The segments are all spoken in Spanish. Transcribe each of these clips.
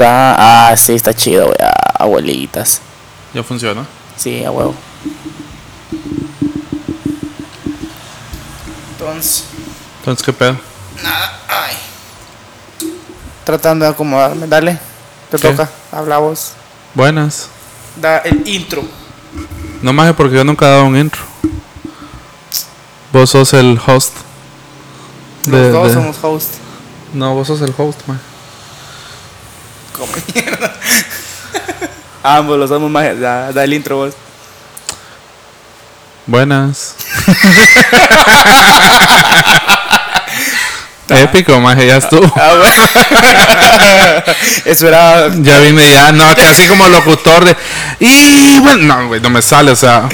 Está. Ah, sí, está chido, ah, abuelitas. Ya funciona. Sí, a huevo. Entonces. Entonces, ¿qué pedo? Nada. Ay. Tratando de acomodarme. Dale. Te ¿Qué? toca. Habla vos. Buenas. Da el intro. No más porque yo nunca he dado un intro. Vos sos el host. Los De- dos de- somos host. No, vos sos el host, man. Como mierda. Ambos los somos más. Da, da el intro vos. Buenas. Épico, maje, ya estuvo. Ah, bueno. Eso era. Ya vine ya, no, que así como locutor de. Y bueno, no, güey, no me sale, o sea.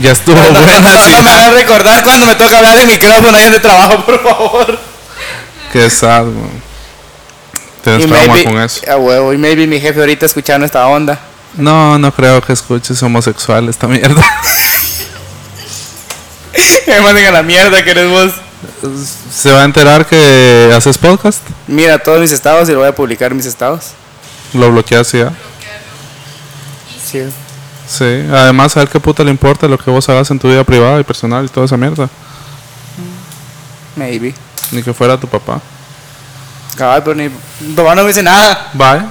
Ya estuvo buena, sí. No me hagas recordar cuando me toca hablar de micrófono ahí de trabajo, por favor. Qué sad, güey. Tienes trauma maybe, con eso. a huevo, y maybe mi jefe ahorita escuchando esta onda. No, no creo que escuches homosexual esta mierda. Me manden a la mierda que eres vos. Se va a enterar que haces podcast. Mira todos mis estados y lo voy a publicar en mis estados. Lo bloqueas ya. Sí. Sí, además a ver qué puta le importa lo que vos hagas en tu vida privada y personal y toda esa mierda. Maybe. Ni que fuera tu papá. Cabal, pero ni. Mi papá no me dice nada. Maybe,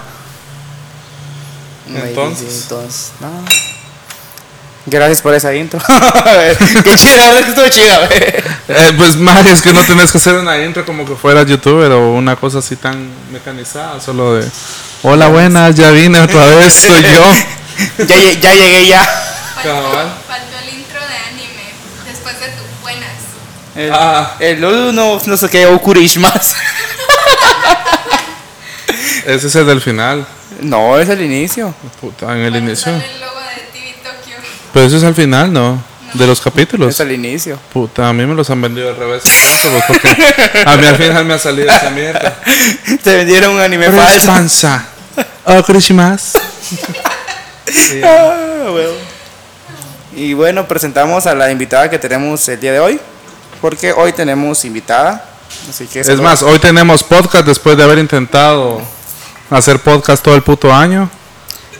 Entonces. sí, entonces, no. Gracias por esa intro. Qué chida, es que estuvo chida. Eh, pues más es que no tenés que hacer una intro como que fuera youtuber o una cosa así tan mecanizada, solo de Hola buenas, ya vine otra vez, soy yo. Ya, ya llegué ya. Cabal. Faltó el intro de anime después de tu buenas. El, Ah. el no, no, no sé qué, Okurish más. Ese es el del final. No, es el inicio. Puta, en el inicio. el logo de TV Tokyo. Pero eso es al final, ¿no? De los capítulos. Es el inicio. Puta, a mí me los han vendido al revés. entonces, pues, porque a mí al final me ha salido esa mierda. Te vendieron un anime falso. Panza. Oh. Sí. Ah, huevo. Y bueno, presentamos a la invitada que tenemos el día de hoy. Porque hoy tenemos invitada. Así que Es más, hoy tenemos podcast después de haber intentado hacer podcast todo el puto año.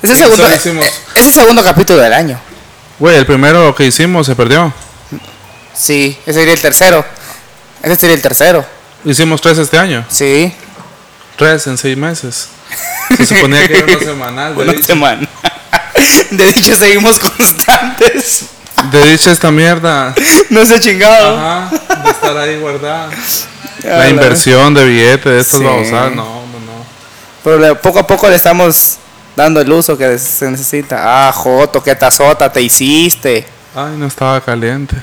es el segundo, es el segundo capítulo del año. Güey, el primero que hicimos se perdió. Sí, ese sería el tercero. Ese sería el tercero. Hicimos tres este año. Sí, Tres en seis meses. Se suponía que era una semanal. De, una dicho. semana. De dicho, seguimos constantes. de dicha esta mierda. No se ha chingado. Ajá, de estar ahí guardada. La inversión de billetes, de estos Sí. vamos a no, no. Pero poco a poco le estamos dando el uso que se necesita. Ah, Joto, qué tazota te hiciste. Ay, no estaba caliente.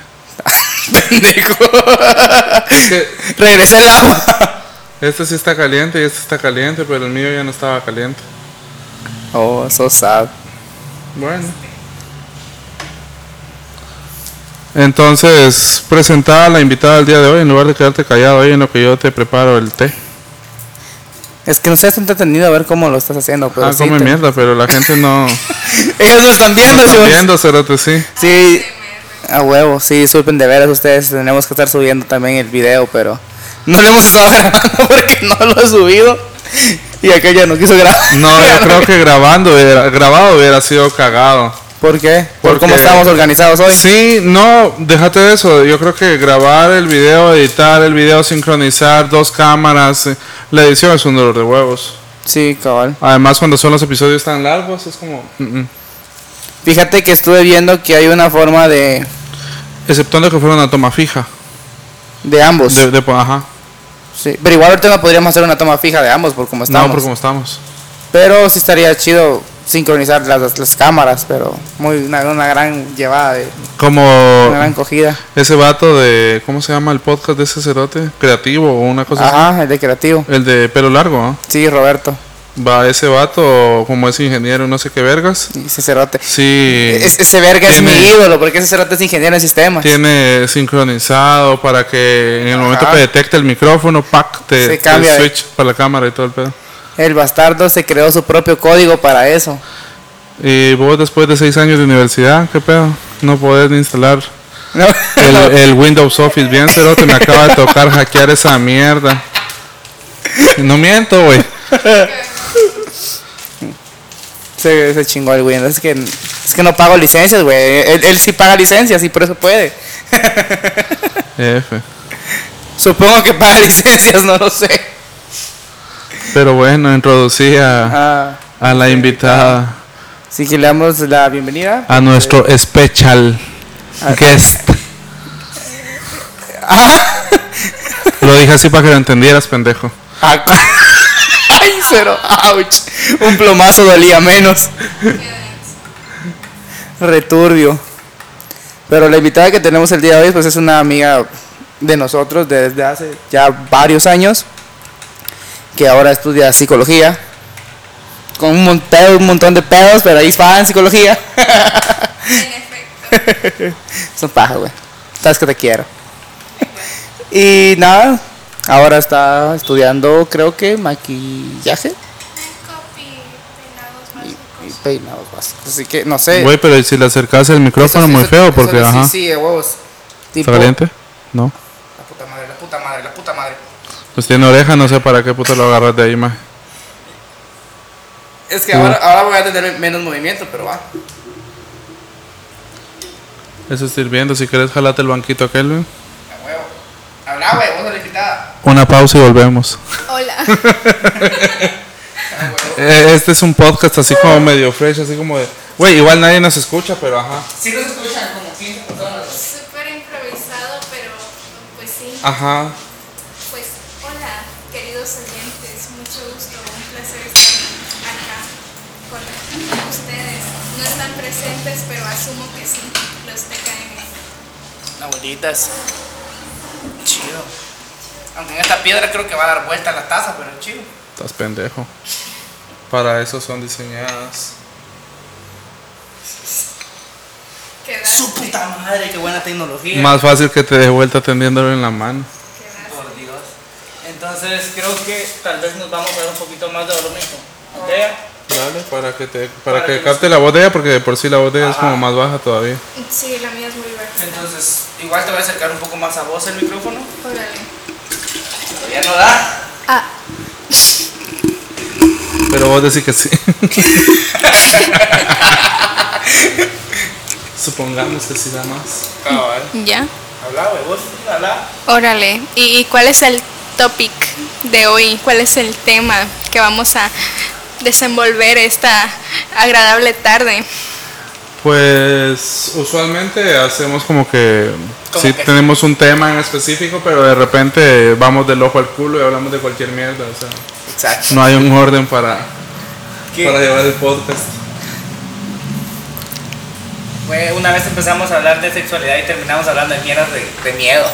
Pendejo. Que Regresa el agua. este sí está caliente y este está caliente, pero el mío ya no estaba caliente. Oh, so sad. Bueno. Entonces, presentada a la invitada del día de hoy en lugar de quedarte callado ahí en lo que yo te preparo el té. Es que no está entretenido a ver cómo lo estás haciendo. Pero ah, sí come te- mierda, pero la gente no Ellos no están viendo, está chicos. viendo, cerote, sí. Sí, a huevo, sí, disculpen de veras ustedes. Tenemos que estar subiendo también el video, pero no lo hemos estado grabando porque no lo he subido. Y aquella no quiso grabar. No, yo creo que grabando hubiera, grabado hubiera sido cagado. ¿Por qué? Por Porque- cómo estamos organizados hoy. Sí, no, déjate de eso. Yo creo que grabar el video, editar el video, sincronizar dos cámaras, eh, la edición es un dolor de huevos. Sí, cabal. Además, cuando son los episodios tan largos, es como. mm, mm. Fíjate que estuve viendo que hay una forma de, Exceptuando que fuera una toma fija. de ambos. De, de- ajá. Sí, pero igual ahorita no podríamos hacer una toma fija de ambos por cómo estamos. No, por como estamos. Pero sí estaría chido sincronizar las, las cámaras, pero muy una, una gran llevada, de, Como una gran cogida. ese vato de. ¿Cómo se llama el podcast de ese cerote? Creativo o una cosa así. Ajá, el de creativo. El de pelo largo, ¿no? Sí, Roberto. Va ese vato, como es ingeniero, no sé qué vergas. Ese cerote. Sí. Es- ese verga es mi ídolo, porque ese cerote es ingeniero en sistemas. tiene sincronizado para que en el momento que detecte el micrófono, pack, te, Se te cambia de- switch para la cámara y todo el pedo. El bastardo se creó su propio código para eso. Y vos después de seis años de universidad, ¿qué pedo? No podés instalar No, el, el Windows Office bien, cerote, me acaba de tocar hackear esa mierda. No miento, güey. Se, se chingó el güey. Es que, es que no pago licencias, güey. Él, él sí paga licencias y por eso puede. F. Supongo que paga licencias, no lo sé. Pero bueno, introducí a, Ah, a la invitada, sí que le damos la bienvenida. a nuestro special Ah. guest. Lo dije así para que lo entendieras, pendejo. Ah, Ay, cero. Ouch. Un plomazo dolía menos. Returbio. Pero la invitada que tenemos el día de hoy pues es una amiga de nosotros desde hace ya varios años que ahora estudia psicología con un, mon- pedo- un montón de pedos, pero ahí va en psicología. En efecto. Son paja, güey. Sabes que te quiero. Y nada, ahora está estudiando, creo que maquillaje y, peinados básicos. Así que no sé. Güey, pero ¿y si le acercas el micrófono Eso- muy eso- feo, eso porque, sí, ajá. Sí, de huevos. Tipo, ¿Está caliente? No. La puta madre, la puta madre, la puta madre. Pues tiene oreja, no sé para qué puto lo agarras de ahí, más. Es que Sí. ahora, ahora voy a tener menos movimiento, pero va. Eso es sirviendo. Si quieres, jalate el banquito aquel, güey. A huevo. Habla, güey, vos invitada. Una pausa y volvemos. Hola. Eh, Este es un podcast así como medio fresh, así como de. Güey, igual nadie nos escucha, pero ajá. Sí nos escuchan como 15 personas. Súper improvisado, pero pues sí. Ajá. Pues hola, queridos oyentes. Mucho gusto, un placer estar acá con ustedes. No están presentes, pero asumo que sí. Los Chido. Aunque en esta piedra creo que va a dar vuelta la taza, pero chido. Estás pendejo. Para eso son diseñadas. Su puta madre, qué buena tecnología. Más fácil que te dé vuelta teniéndolo en la mano. Por Dios. Entonces creo que tal vez nos vamos a dar un poquito más de. ¿Botella? Dale, para que te para, Para que que capte la botella, porque de por sí la botella es Ajá. como más baja todavía. Sí, la mía es muy baja. Entonces, igual te voy a acercar un poco más a vos el micrófono. Órale. Todavía no da. Ah, Pero vos decís que sí. Supongamos que sí da más. Cabal. ya. Habla, güey, vos habla. Órale. ¿Y, y cuál es el topic de hoy? ¿Cuál es el tema que vamos a desenvolver esta agradable tarde? Pues usualmente hacemos como que sí que- tenemos un tema en específico, pero de repente vamos del ojo al culo y hablamos de cualquier mierda. O sea, Exacto. no hay un orden para, ¿Qué? para llevar el podcast. Una vez empezamos a hablar de sexualidad y terminamos hablando de mierdas de, de miedo.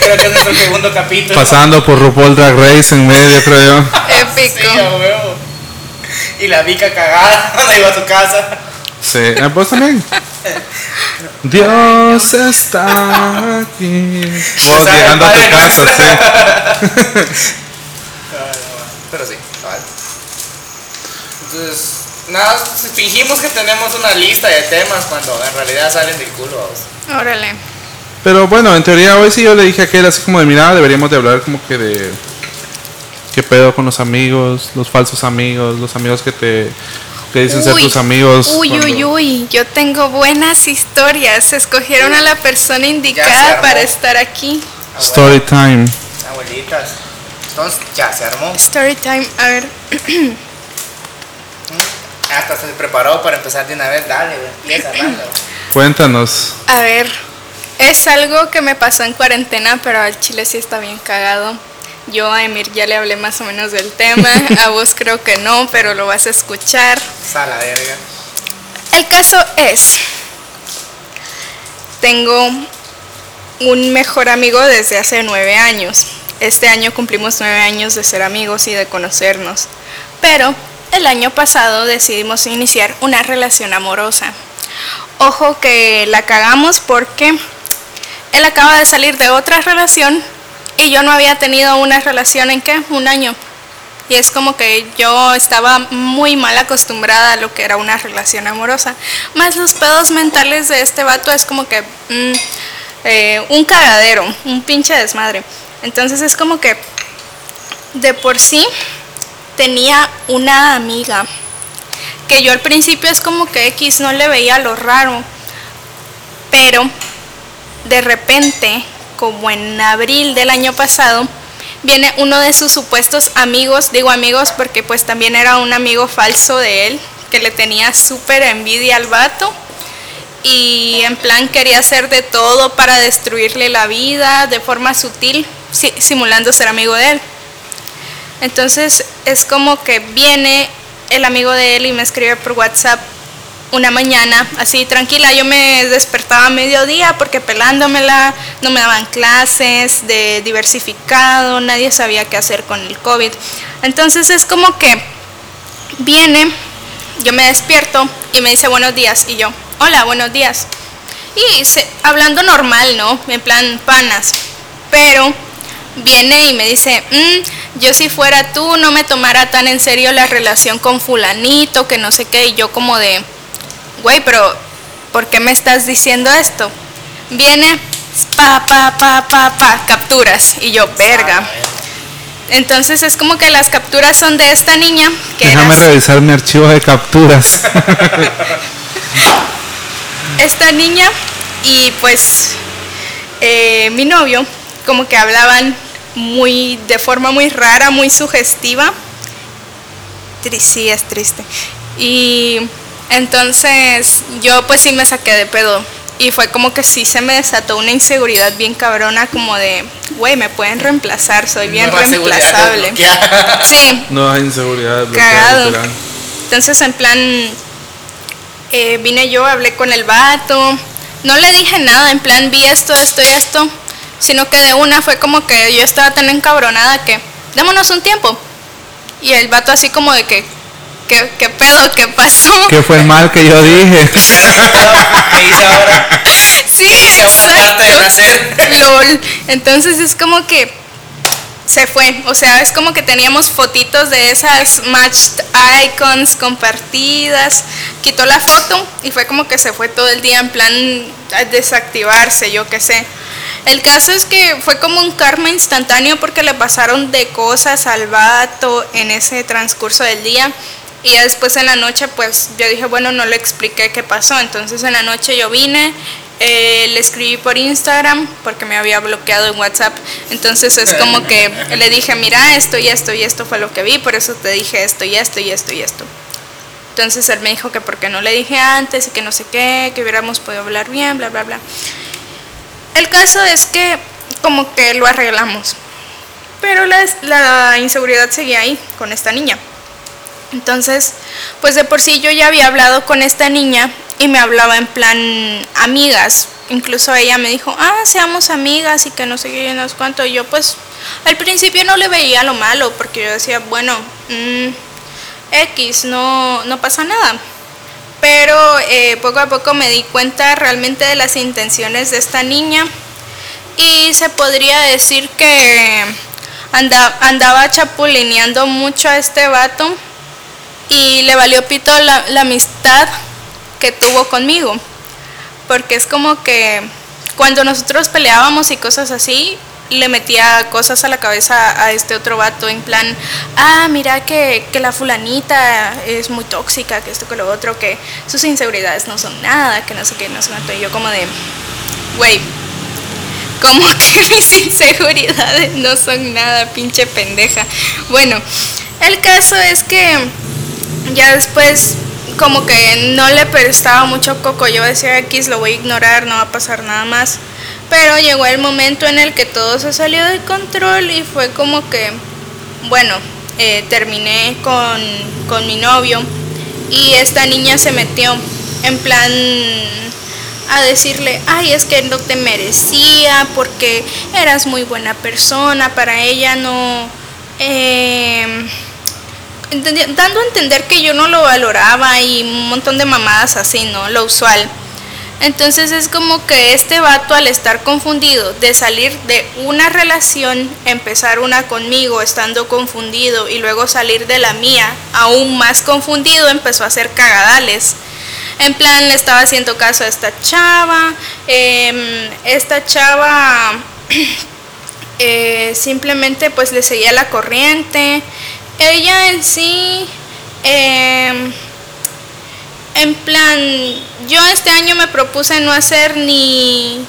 Creo que es nuestro segundo capítulo. Pasando por RuPaul Drag Race en medio, creo yo. Épico. Sí, a huevo. Y la Vika cagada cuando iba a su casa. Sí, vos también. Dios está aquí. Vos llegando a tu casa, sí. Pero sí, cabal. Entonces, nada, fingimos que tenemos una lista de temas cuando en realidad salen del culo. Órale. Pero bueno, en teoría hoy sí yo le dije a aquel así como de mirada, deberíamos de hablar como que de qué pedo con los amigos, los falsos amigos, los amigos que te que dicen ser tus amigos. Uy, cuando- uy, uy. Yo tengo buenas historias. Escogieron a la persona indicada para estar aquí. Story time. Abuelitas. Entonces, ya se armó. Story time. A ver. Hasta se preparó para empezar de una vez. Dale, güey. Empieza. Cuéntanos. A ver. Es algo que me pasó en cuarentena, pero al chile sí está bien cagado. Yo a Emir ya le hablé más o menos del tema. A vos creo que no, pero lo vas a escuchar. Sala verga. El caso es, tengo un mejor amigo desde hace nueve años. Este año cumplimos nueve años de ser amigos y de conocernos. Pero el año pasado decidimos iniciar una relación amorosa. Ojo que la cagamos porque él acaba de salir de otra relación y yo no había tenido una relación en qué? Un año. Y es como que yo estaba muy mal acostumbrada a lo que era una relación amorosa. Más los pedos mentales de este vato es como que mm, eh, un cagadero, un pinche desmadre. Entonces es como que de por sí tenía una amiga que yo al principio es como que X no le veía lo raro, pero de repente, como en abril del año pasado, viene uno de sus supuestos amigos, digo amigos porque pues también era un amigo falso de él, que le tenía súper envidia al vato y en plan quería hacer de todo para destruirle la vida de forma sutil, simulando ser amigo de él. Entonces es como que viene el amigo de él y me escribe por WhatsApp una mañana, así tranquila, yo me despertaba a mediodía porque pelándomela, no me daban clases de diversificado, nadie sabía qué hacer con el COVID. Entonces es como que viene, yo me despierto y me dice buenos días y yo, hola, buenos días. Y hablando normal, ¿no? En plan panas. Pero viene y me dice, mm, yo si fuera tú no me tomara tan en serio la relación con fulanito, que no sé qué, y yo como de, güey, pero ¿por qué me estás diciendo esto? Viene, pa, pa, pa, pa, pa, capturas. Y yo, verga. Entonces es como que las capturas son de esta niña. Que Déjame revisar mi archivo de capturas. esta niña y pues eh, mi novio como que hablaban muy de forma muy rara, muy sugestiva. Sí, es triste. Y entonces yo pues sí me saqué de pedo. Y fue como que sí se me desató una inseguridad bien cabrona, como de, güey, me pueden reemplazar, soy bien reemplazable. Sí. No hay inseguridad. Cagado. Entonces en plan, eh, vine yo, hablé con el vato, no le dije nada, en plan vi esto, esto y esto, sino que de una fue como que yo estaba tan encabronada que, démonos un tiempo. Y el vato así como de que, ¿Qué, ¿Qué, pedo? ¿Qué pasó? ¿Qué fue el mal que yo dije? ¿Qué hice ahora? Sí, exacto. LOL. Entonces es como que se fue. O sea, es como que teníamos fotitos de esas matched icons compartidas. Quitó la foto y fue como que se fue todo el día en plan a desactivarse, yo qué sé. El caso es que fue como un karma instantáneo porque le pasaron de cosas al vato en ese transcurso del día. Y ya después en la noche, pues yo dije, bueno, no le expliqué qué pasó. Entonces en la noche yo vine, eh, le escribí por Instagram porque me había bloqueado en WhatsApp. Entonces es como que le dije, mira, esto y esto y esto fue lo que vi, por eso te dije esto y esto y esto y esto. Entonces él me dijo que porque no le dije antes y que no sé qué, que hubiéramos podido hablar bien, bla, bla, bla. El caso es que como que lo arreglamos. Pero la, la inseguridad seguía ahí con esta niña. Entonces, pues de por sí yo ya había hablado con esta niña y me hablaba en plan amigas. Incluso ella me dijo, ah, seamos amigas y que no sé qué, no sé cuánto. Y yo pues al principio no le veía lo malo porque yo decía, bueno, mm, X, no, no pasa nada. Pero eh, poco a poco me di cuenta realmente de las intenciones de esta niña y se podría decir que andaba, chapulineando mucho a este vato y le valió pito la, la amistad que tuvo conmigo. Porque es como que cuando nosotros peleábamos y cosas así, le metía cosas a la cabeza a este otro vato en plan, ah, mira que, que, la fulanita es muy tóxica, que esto, que lo otro, que sus inseguridades no son nada, que no sé qué, no sé cuánto. Y yo como de, güey, como que mis inseguridades no son nada, pinche pendeja. Bueno, el caso es que ya después como que no le prestaba mucho coco. Yo decía X, lo voy a ignorar, no va a pasar nada más. Pero llegó el momento en el que todo se salió de control y fue como que, bueno, eh, terminé con, con mi novio y esta niña se metió en plan a decirle, ay, es que no te merecía porque eras muy buena persona, para ella no... Eh, dando a entender que yo no lo valoraba y un montón de mamadas así, ¿no? Lo usual. Entonces es como que este vato al estar confundido de salir de una relación, empezar una conmigo estando confundido y luego salir de la mía aún más confundido, empezó a hacer cagadales. En plan, le estaba haciendo caso a esta chava, em, esta chava eh, simplemente pues le seguía la corriente, ella en sí, em, en plan, yo este año me propuse no hacer ni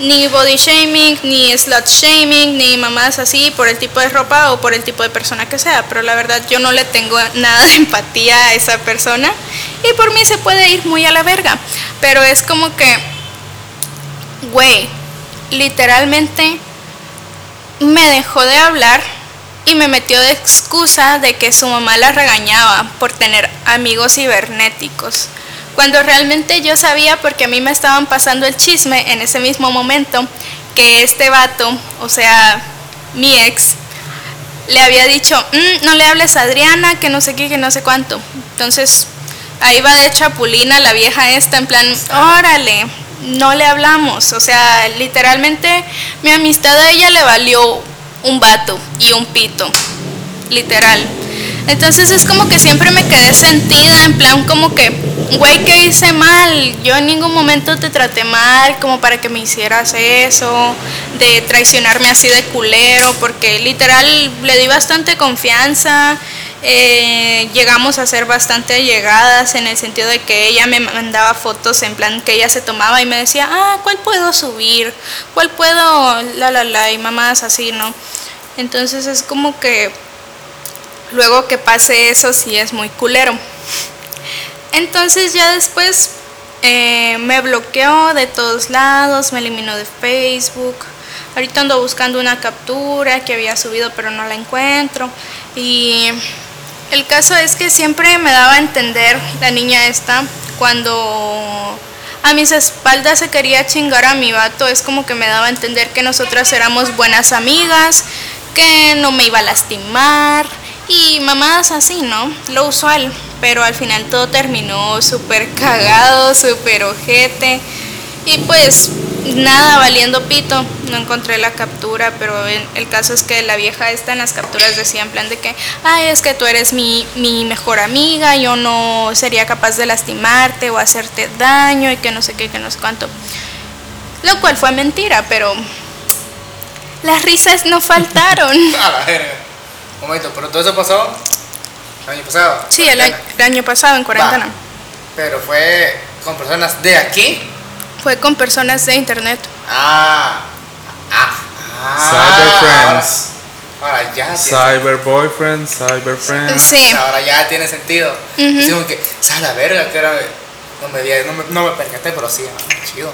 ni body shaming, ni slut shaming, ni mamás así por el tipo de ropa o por el tipo de persona que sea. Pero la verdad yo no le tengo nada de empatía a esa persona y por mí se puede ir muy a la verga. Pero es como que, güey, literalmente me dejó de hablar y me metió de excusa de que su mamá la regañaba por tener amigos cibernéticos cuando realmente yo sabía, porque a mí me estaban pasando el chisme en ese mismo momento, que este vato, o sea, mi ex, le había dicho, mm, no le hables a Adriana, que no sé qué, que no sé cuánto. Entonces, ahí va de chapulina la vieja esta, en plan, órale, no le hablamos. O sea, literalmente mi amistad a ella le valió un vato y un pito, literal. Entonces es como que siempre me quedé sentida, en plan como que, güey, ¿qué hice mal? Yo en ningún momento te traté mal como para que me hicieras eso, de traicionarme así de culero, porque literal le di bastante confianza. Eh, llegamos a ser bastante llegadas en el sentido de que ella me mandaba fotos en plan que ella se tomaba y me decía, ah, ¿cuál puedo subir? ¿Cuál puedo? La, la, la, y mamás así, ¿no? Entonces es como que luego que pase eso sí es muy culero. Entonces ya después eh, me bloqueó de todos lados, me eliminó de Facebook. Ahorita ando buscando una captura que había subido pero no la encuentro. Y el caso es que siempre me daba a entender la niña esta cuando a mis espaldas se quería chingar a mi vato. Es como que me daba a entender que nosotras éramos buenas amigas, que no me iba a lastimar y mamadas así, ¿no? Lo usual. Pero al final todo terminó súper cagado, súper ojete. Y pues nada, valiendo pito. No encontré la captura, pero el caso es que la vieja esta en las capturas decía en plan de que, ay, es que tú eres mi, mi mejor amiga, yo no sería capaz de lastimarte o hacerte daño y que no sé qué, que no sé cuánto. Lo cual fue mentira, pero las risas no faltaron. Un momento, pero todo eso pasó el año pasado. Sí, el año, pasado en cuarentena. Pero fue con personas de aquí. Fue con personas de internet. Ah. Ah. Cyber friends. Ahora ya. Cyber boyfriends, cyber friends. Sí. Ahora ya tiene sentido. Uh que, ¿sabes la verga? Que era. No me, no me, no me percaté, pero sí, chido.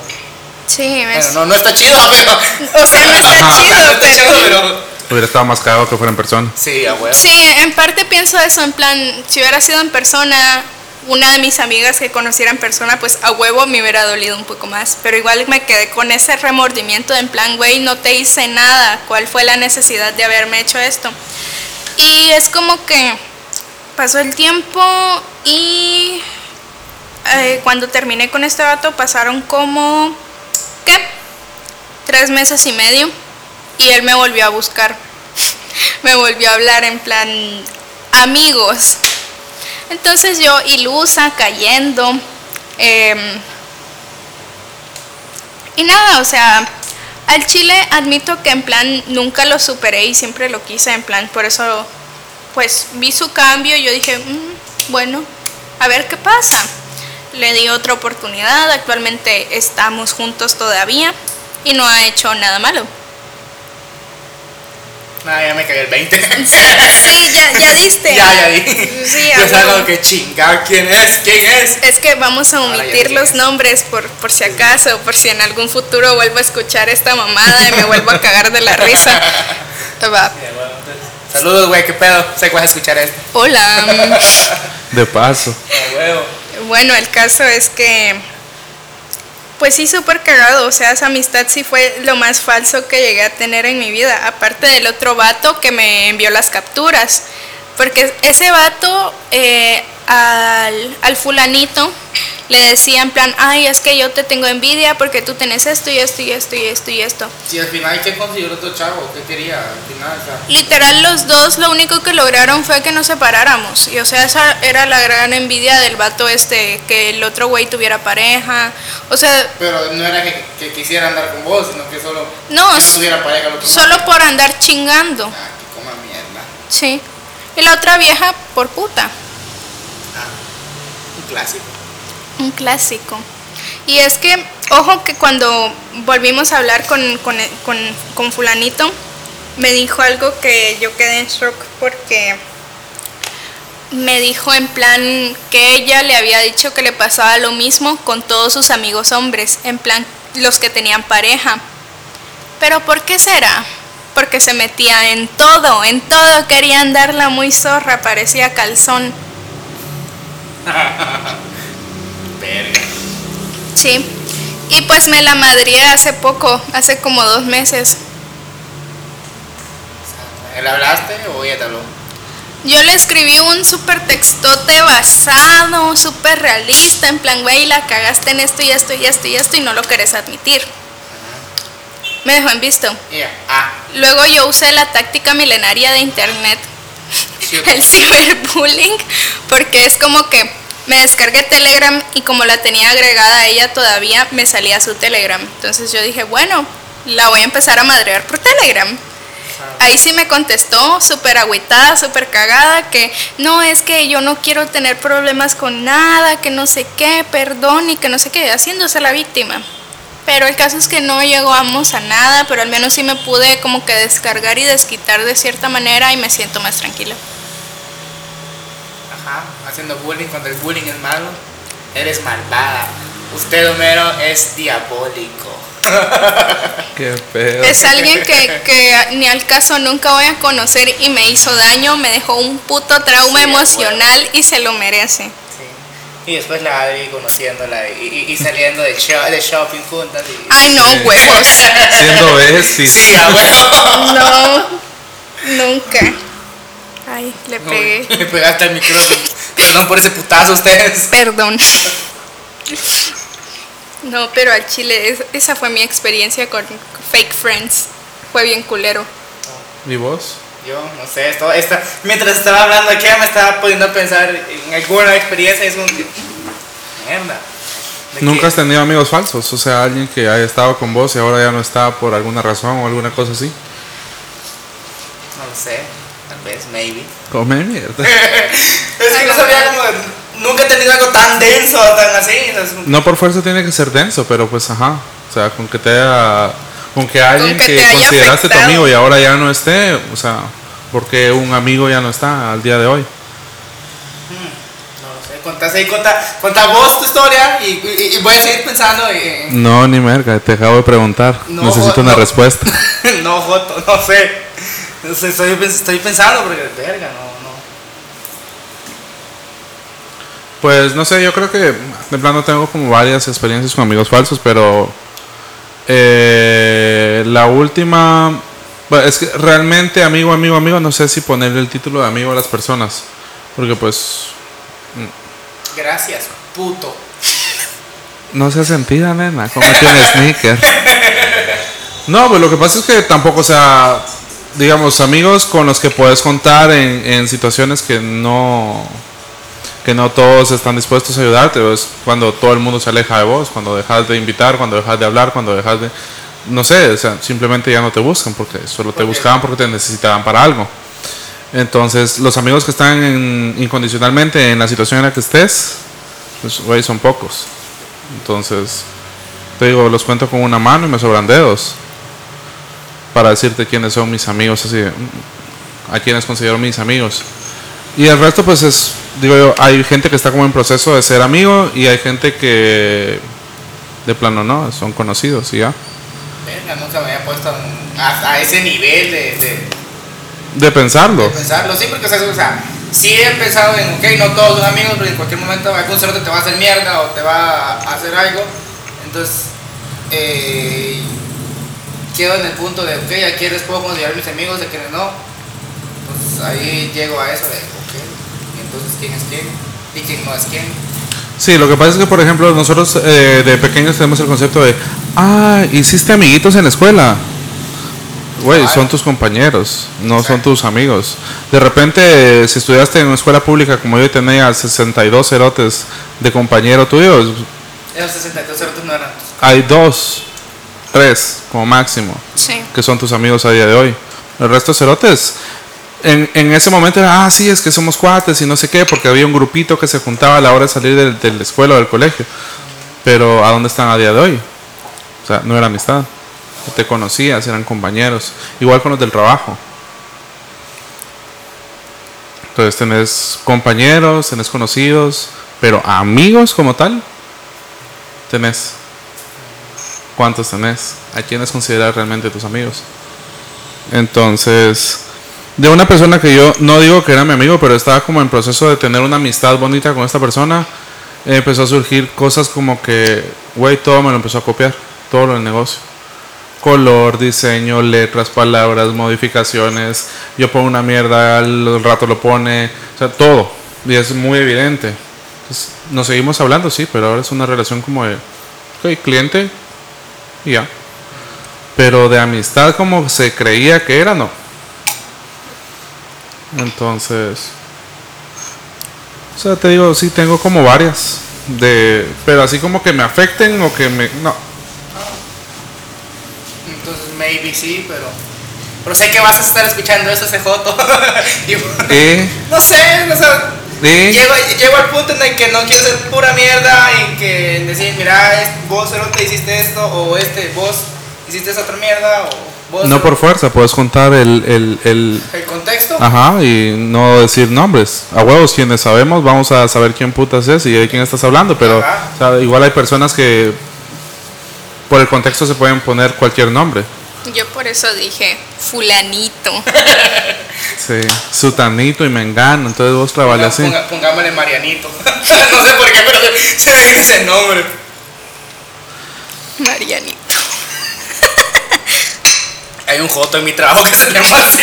Sí, Bueno, no, no está chido, pero. O sea, no está chido, no está chido, pero Hubiera estado más cagado que fuera en persona. Sí, a huevo. Sí, en parte pienso eso, en plan, si hubiera sido en persona, una de mis amigas que conociera en persona, pues a huevo me hubiera dolido un poco más. Pero igual me quedé con ese remordimiento en plan, güey, no te hice nada. ¿Cuál fue la necesidad de haberme hecho esto? Y es como que pasó el tiempo y eh, cuando terminé con este vato pasaron como, ¿qué? Tres meses y medio y él me volvió a buscar. me volvió a hablar en plan amigos. Entonces yo ilusa, cayendo. Em, y nada, o sea, al chile admito que en plan nunca lo superé y siempre lo quise en plan, por eso pues vi su cambio y yo dije, mm, bueno, a ver qué pasa. Le di otra oportunidad, actualmente estamos juntos todavía y no ha hecho nada malo. Nada, ya me cagué el 20. Sí, ya, ya diste. ya, ya di. Sí, pues algo que chingar, ¿quién es? ¿Quién es? Es que vamos a omitir los nombres por, por si acaso, por si en algún futuro vuelvo a escuchar esta mamada y me vuelvo a cagar de la risa. Va. Saludos, güey, qué pedo. Sé que vas a escuchar esto. Hola. De paso. Bueno, el caso es que pues sí, súper cagado, o sea, esa amistad sí fue lo más falso que llegué a tener en mi vida, aparte del otro vato que me envió las capturas, porque ese vato eh, al, al fulanito le decía en plan, ay, es que yo te tengo envidia porque tú tenés esto y esto y esto y esto y esto. Sí, al final, ¿qué consiguió el otro chavo? ¿Qué quería? Al final, Literal, los dos lo único que lograron fue que nos separáramos. Y o sea, esa era la gran envidia del vato este, que el otro güey tuviera pareja. O sea... Pero no era que, que quisiera andar con vos, sino que solo... No, que tuviera pareja. El otro solo por andar chingando. Ah, que coma mierda. Sí. Y la otra vieja por puta. Clásico. Un clásico. Y es que, ojo que cuando volvimos a hablar con, con, con, con fulanito, me dijo algo que yo quedé en shock porque me dijo en plan que ella le había dicho que le pasaba lo mismo con todos sus amigos hombres, en plan los que tenían pareja. Pero ¿por qué será? Porque se metía en todo, en todo quería andarla muy zorra, parecía calzón. Verga. Sí. Y pues me la madrié hace poco, hace como dos meses. ¿Le hablaste o ella te habló? Yo le escribí un super textote basado, súper realista, en plan, güey, la cagaste en esto y esto y esto y esto y no lo querés admitir. Me dejó en visto. Y ella, ah, Luego yo usé la táctica milenaria de internet, el ciberbullying, porque es como que me descargué Telegram y como la tenía agregada a ella todavía, me salía su Telegram. Entonces yo dije, bueno, la voy a empezar a madrear por Telegram. Ahí sí me contestó, súper agüitada, súper cagada, que no es que yo no quiero tener problemas con nada, que no sé qué, perdón y que no sé qué, haciéndose la víctima. Pero el caso es que no llegamos a nada, pero al menos sí me pude como que descargar y desquitar de cierta manera y me siento más tranquila. Ajá, haciendo bullying cuando el bullying es malo. Eres malvada. Usted, Homero, es diabólico. Qué pedo. Es alguien que, que ni al caso nunca voy a conocer y me hizo daño, me dejó un puto trauma Sí, emocional y se lo merece. Sí. Y después la Adri conociéndola y, y- y saliendo de, sho- de shopping juntas. Y... Ay, no, huevos. Siendo besties. Sí, a huevo. No, nunca. Ay, le pegué. Le pegaste al micrófono. Perdón por ese putazo ustedes. Perdón. No, pero al chile, es- esa fue mi experiencia con fake friends. Fue bien culero. ¿Y vos? Yo no sé, esto, esta, mientras estaba hablando aquí ya me estaba poniendo a pensar en alguna experiencia y es que. Mierda. ¿De ¿Nunca qué? has tenido amigos falsos? O sea, alguien que haya estado con vos y ahora ya no está por alguna razón o alguna cosa así. No lo sé, vez, maybe. Come mierda. Es que no sabía como. Nunca he tenido algo tan denso, tan así. es como- No por fuerza tiene que ser denso, pero pues ajá. O sea, con que te haya. Con que alguien que que, haya consideraste tu afectado. amigo y ahora ya no esté. O sea, porque un amigo ya no está al día de hoy. Sé, contás ahí, contá, contá vos tu historia y, y- y voy a seguir pensando en. No, ni merga, te acabo de preguntar. No, Necesito una no. respuesta. no, Joto, no sé. Estoy, estoy pensando porque, verga, no, no. Pues no sé, yo creo que de plano tengo como varias experiencias con amigos falsos, pero eh, la última, bueno, es que realmente amigo, amigo, amigo, no sé si ponerle el título de amigo a las personas, porque pues Gracias, puto. no se sentida, nena, cómete un sneaker. No, pues lo que pasa es que tampoco, o sea, digamos, amigos con los que puedes contar en, en situaciones que no que no todos están dispuestos a ayudarte, es cuando todo el mundo se aleja de vos, cuando dejas de invitar, cuando dejas de hablar, cuando dejas de no sé, o sea, simplemente ya no te buscan porque solo te buscaban porque te necesitaban para algo. Entonces, los amigos que están en- incondicionalmente en la situación en la que estés, pues, güey, son pocos. Entonces, te digo, los cuento con una mano y me sobran dedos para decirte quiénes son mis amigos, así, a quienes considero mis amigos. Y el resto, pues es, digo yo, hay gente que está como en proceso de ser amigo y hay gente que de plano no, son conocidos y ya. Verga, nunca me había puesto a ese nivel de, de, De pensarlo. de pensarlo. Sí, porque, o sea, o sea, sí he pensado en, ok, no todos son amigos, pero en cualquier momento algún cerote te va a hacer mierda o te va a hacer algo. Entonces, eh, quedo en el punto de, ok, a quienes puedo considerar mis amigos, a quienes no. Pues ahí llego a eso de, ok, entonces quién es quién y quién no es quién. Sí, lo que pasa es que, por ejemplo, nosotros eh, de pequeños tenemos el concepto de, ah, hiciste amiguitos en la escuela. Güey, son tus compañeros, no son tus amigos. De repente, si estudiaste en una escuela pública como yo y tenías 62 cerotes de compañero tuyo, Esos 62 cerotes no eran hay dos, tres como máximo, Sí. que son tus amigos a día de hoy. El resto de cerotes, en, en ese momento era, ah, sí, es que somos cuates y no sé qué, porque había un grupito que se juntaba a la hora de salir del- de, la escuela o del colegio. Pero ¿a dónde están a día de hoy? O sea, no era amistad. Te conocías, eran compañeros. Igual con los del trabajo. Entonces tenés compañeros, tenés conocidos, pero amigos como tal, tenés. ¿Cuántos tenés? ¿A quiénes consideras realmente tus amigos? Entonces, de una persona que yo no digo que era mi amigo, pero estaba como en proceso de tener una amistad bonita con esta persona, empezó a surgir cosas como que, güey, todo me lo empezó a copiar, todo lo del negocio. Color, diseño, letras, palabras, modificaciones. Yo pongo una mierda, al rato lo pone, o sea, todo. Y es muy evidente. Entonces, nos seguimos hablando, sí, pero ahora es una relación como de, ok, cliente ya. Pero de amistad como se creía que era, no. Entonces, o sea, te digo, sí tengo como varias de, pero así como que me afecten o que me, no. Entonces, maybe sí, pero. Pero sé que vas a estar escuchando esto, ese Joto. Eh, no sé, no sé. Eh, Llego, llego al punto en el que no quiero ser pura mierda y que decir, mira, vos te hiciste esto, o este, vos hiciste esa otra mierda, o vos. no por fuerza, puedes contar el, el, el, El contexto. ajá, y no decir nombres. A huevos, quienes sabemos, vamos a saber quién putas es y de quién estás hablando, pero Ajá. o sea, igual hay personas que por el contexto se pueden poner cualquier nombre. Yo por eso dije fulanito. Sí, sutanito y mengano, entonces vos trabajale Ponga- así. ponga- pongámosle Marianito. no sé por qué, pero se, me vino ese nombre. Marianito. Hay un Joto en mi trabajo que se llama así.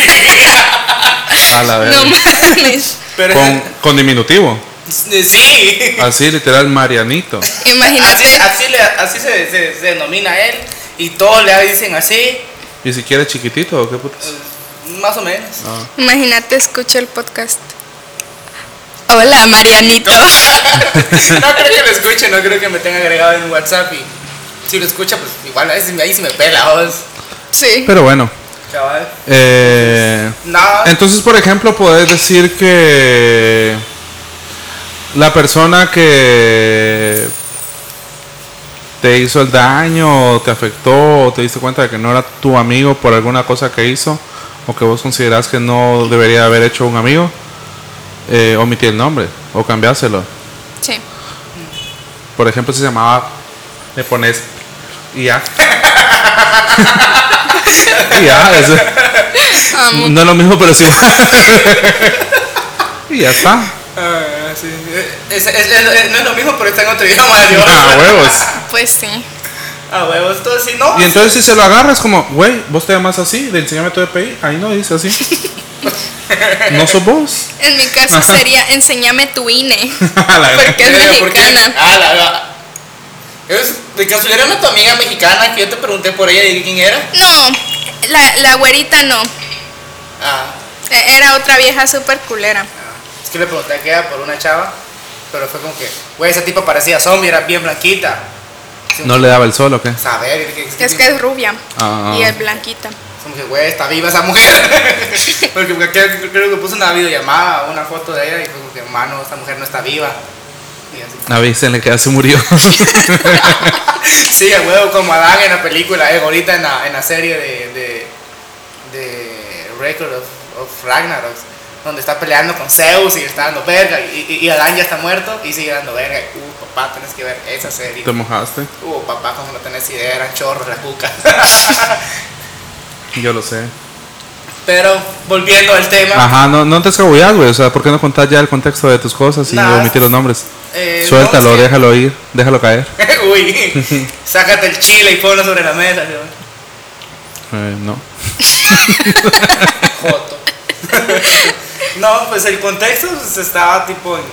A la vez. No mames. Pero con, con diminutivo. sí. Así, literal, Marianito. Así, Imagínate. así, le- así se, se- se denomina él. Y todos le dicen así. ¿Y si quiere chiquitito o qué putas? Más o menos. Imagínate, escucha el podcast. Hola, Marianito. no creo que lo escuche, no creo que me tenga agregado en WhatsApp. Y si lo escucha, pues igual ahí, sí- ahí sí me pela, vos. Sí. Pero bueno. Chaval. eh, Nada. entonces, por ejemplo, puedes decir que la persona que te hizo el daño, o te afectó, o te diste cuenta de que no era tu amigo por alguna cosa que hizo, o que vos considerás que no debería haber hecho un amigo, eh, omití el nombre o cambiárselo. Sí. Por ejemplo, si se llamaba, le pones y ya. y ya, eso- no es lo mismo, pero sí. y ya está. Ah, sí. Es- es- es- no es lo mismo, pero está en otro idioma. digo. A huevos. Pues sí. A huevos, todo así, ¿no? Y entonces si se lo agarras como, güey, vos te llamas así, de enseñame tu DPI, ahí no dice así. no sos vos. En mi caso sería enséñame tu INE. Porque es Eh, mexicana. Ah, la, la. Es, de casualidad no tu amiga mexicana que yo te pregunté por ella y quién era. No, la, la güerita no. Ah, E- Era otra vieja súper culera. Es que le pregunté que era por una chava, pero fue como que, güey, esa tipa parecía zombie, era bien blanquita. Sí, No le daba el sol o qué. Saber, Es que es rubia. Ah. Y es blanquita. Como que, güey, está viva esa mujer. Porque creo, creo que puso una videollamada, una foto de ella y fue como que, mano, esta mujer no está viva. Y así. Avísenle que ya se murió. Sí, a huevo, como Adán en la película, eh, ahorita en la, en la serie de, de, de Record of, of Ragnarok, donde está peleando con Zeus y está dando verga, y, y, y Adán ya está muerto y sigue dando verga. Uh, papá, tenés que ver esa serie. Te mojaste. Uh, papá, como no tenés idea, eran chorros la cuca. Yo lo sé. Pero, volviendo al tema. Ajá, no, no te escabullas, güey. O sea, ¿por qué no contás ya el contexto de tus cosas y Nah. omitir los nombres? eh, Suéltalo, no, déjalo ir, déjalo caer. Uy, sácate el chile y ponlo sobre la mesa. Eh, no. Joto. No, pues el contexto pues, estaba tipo en.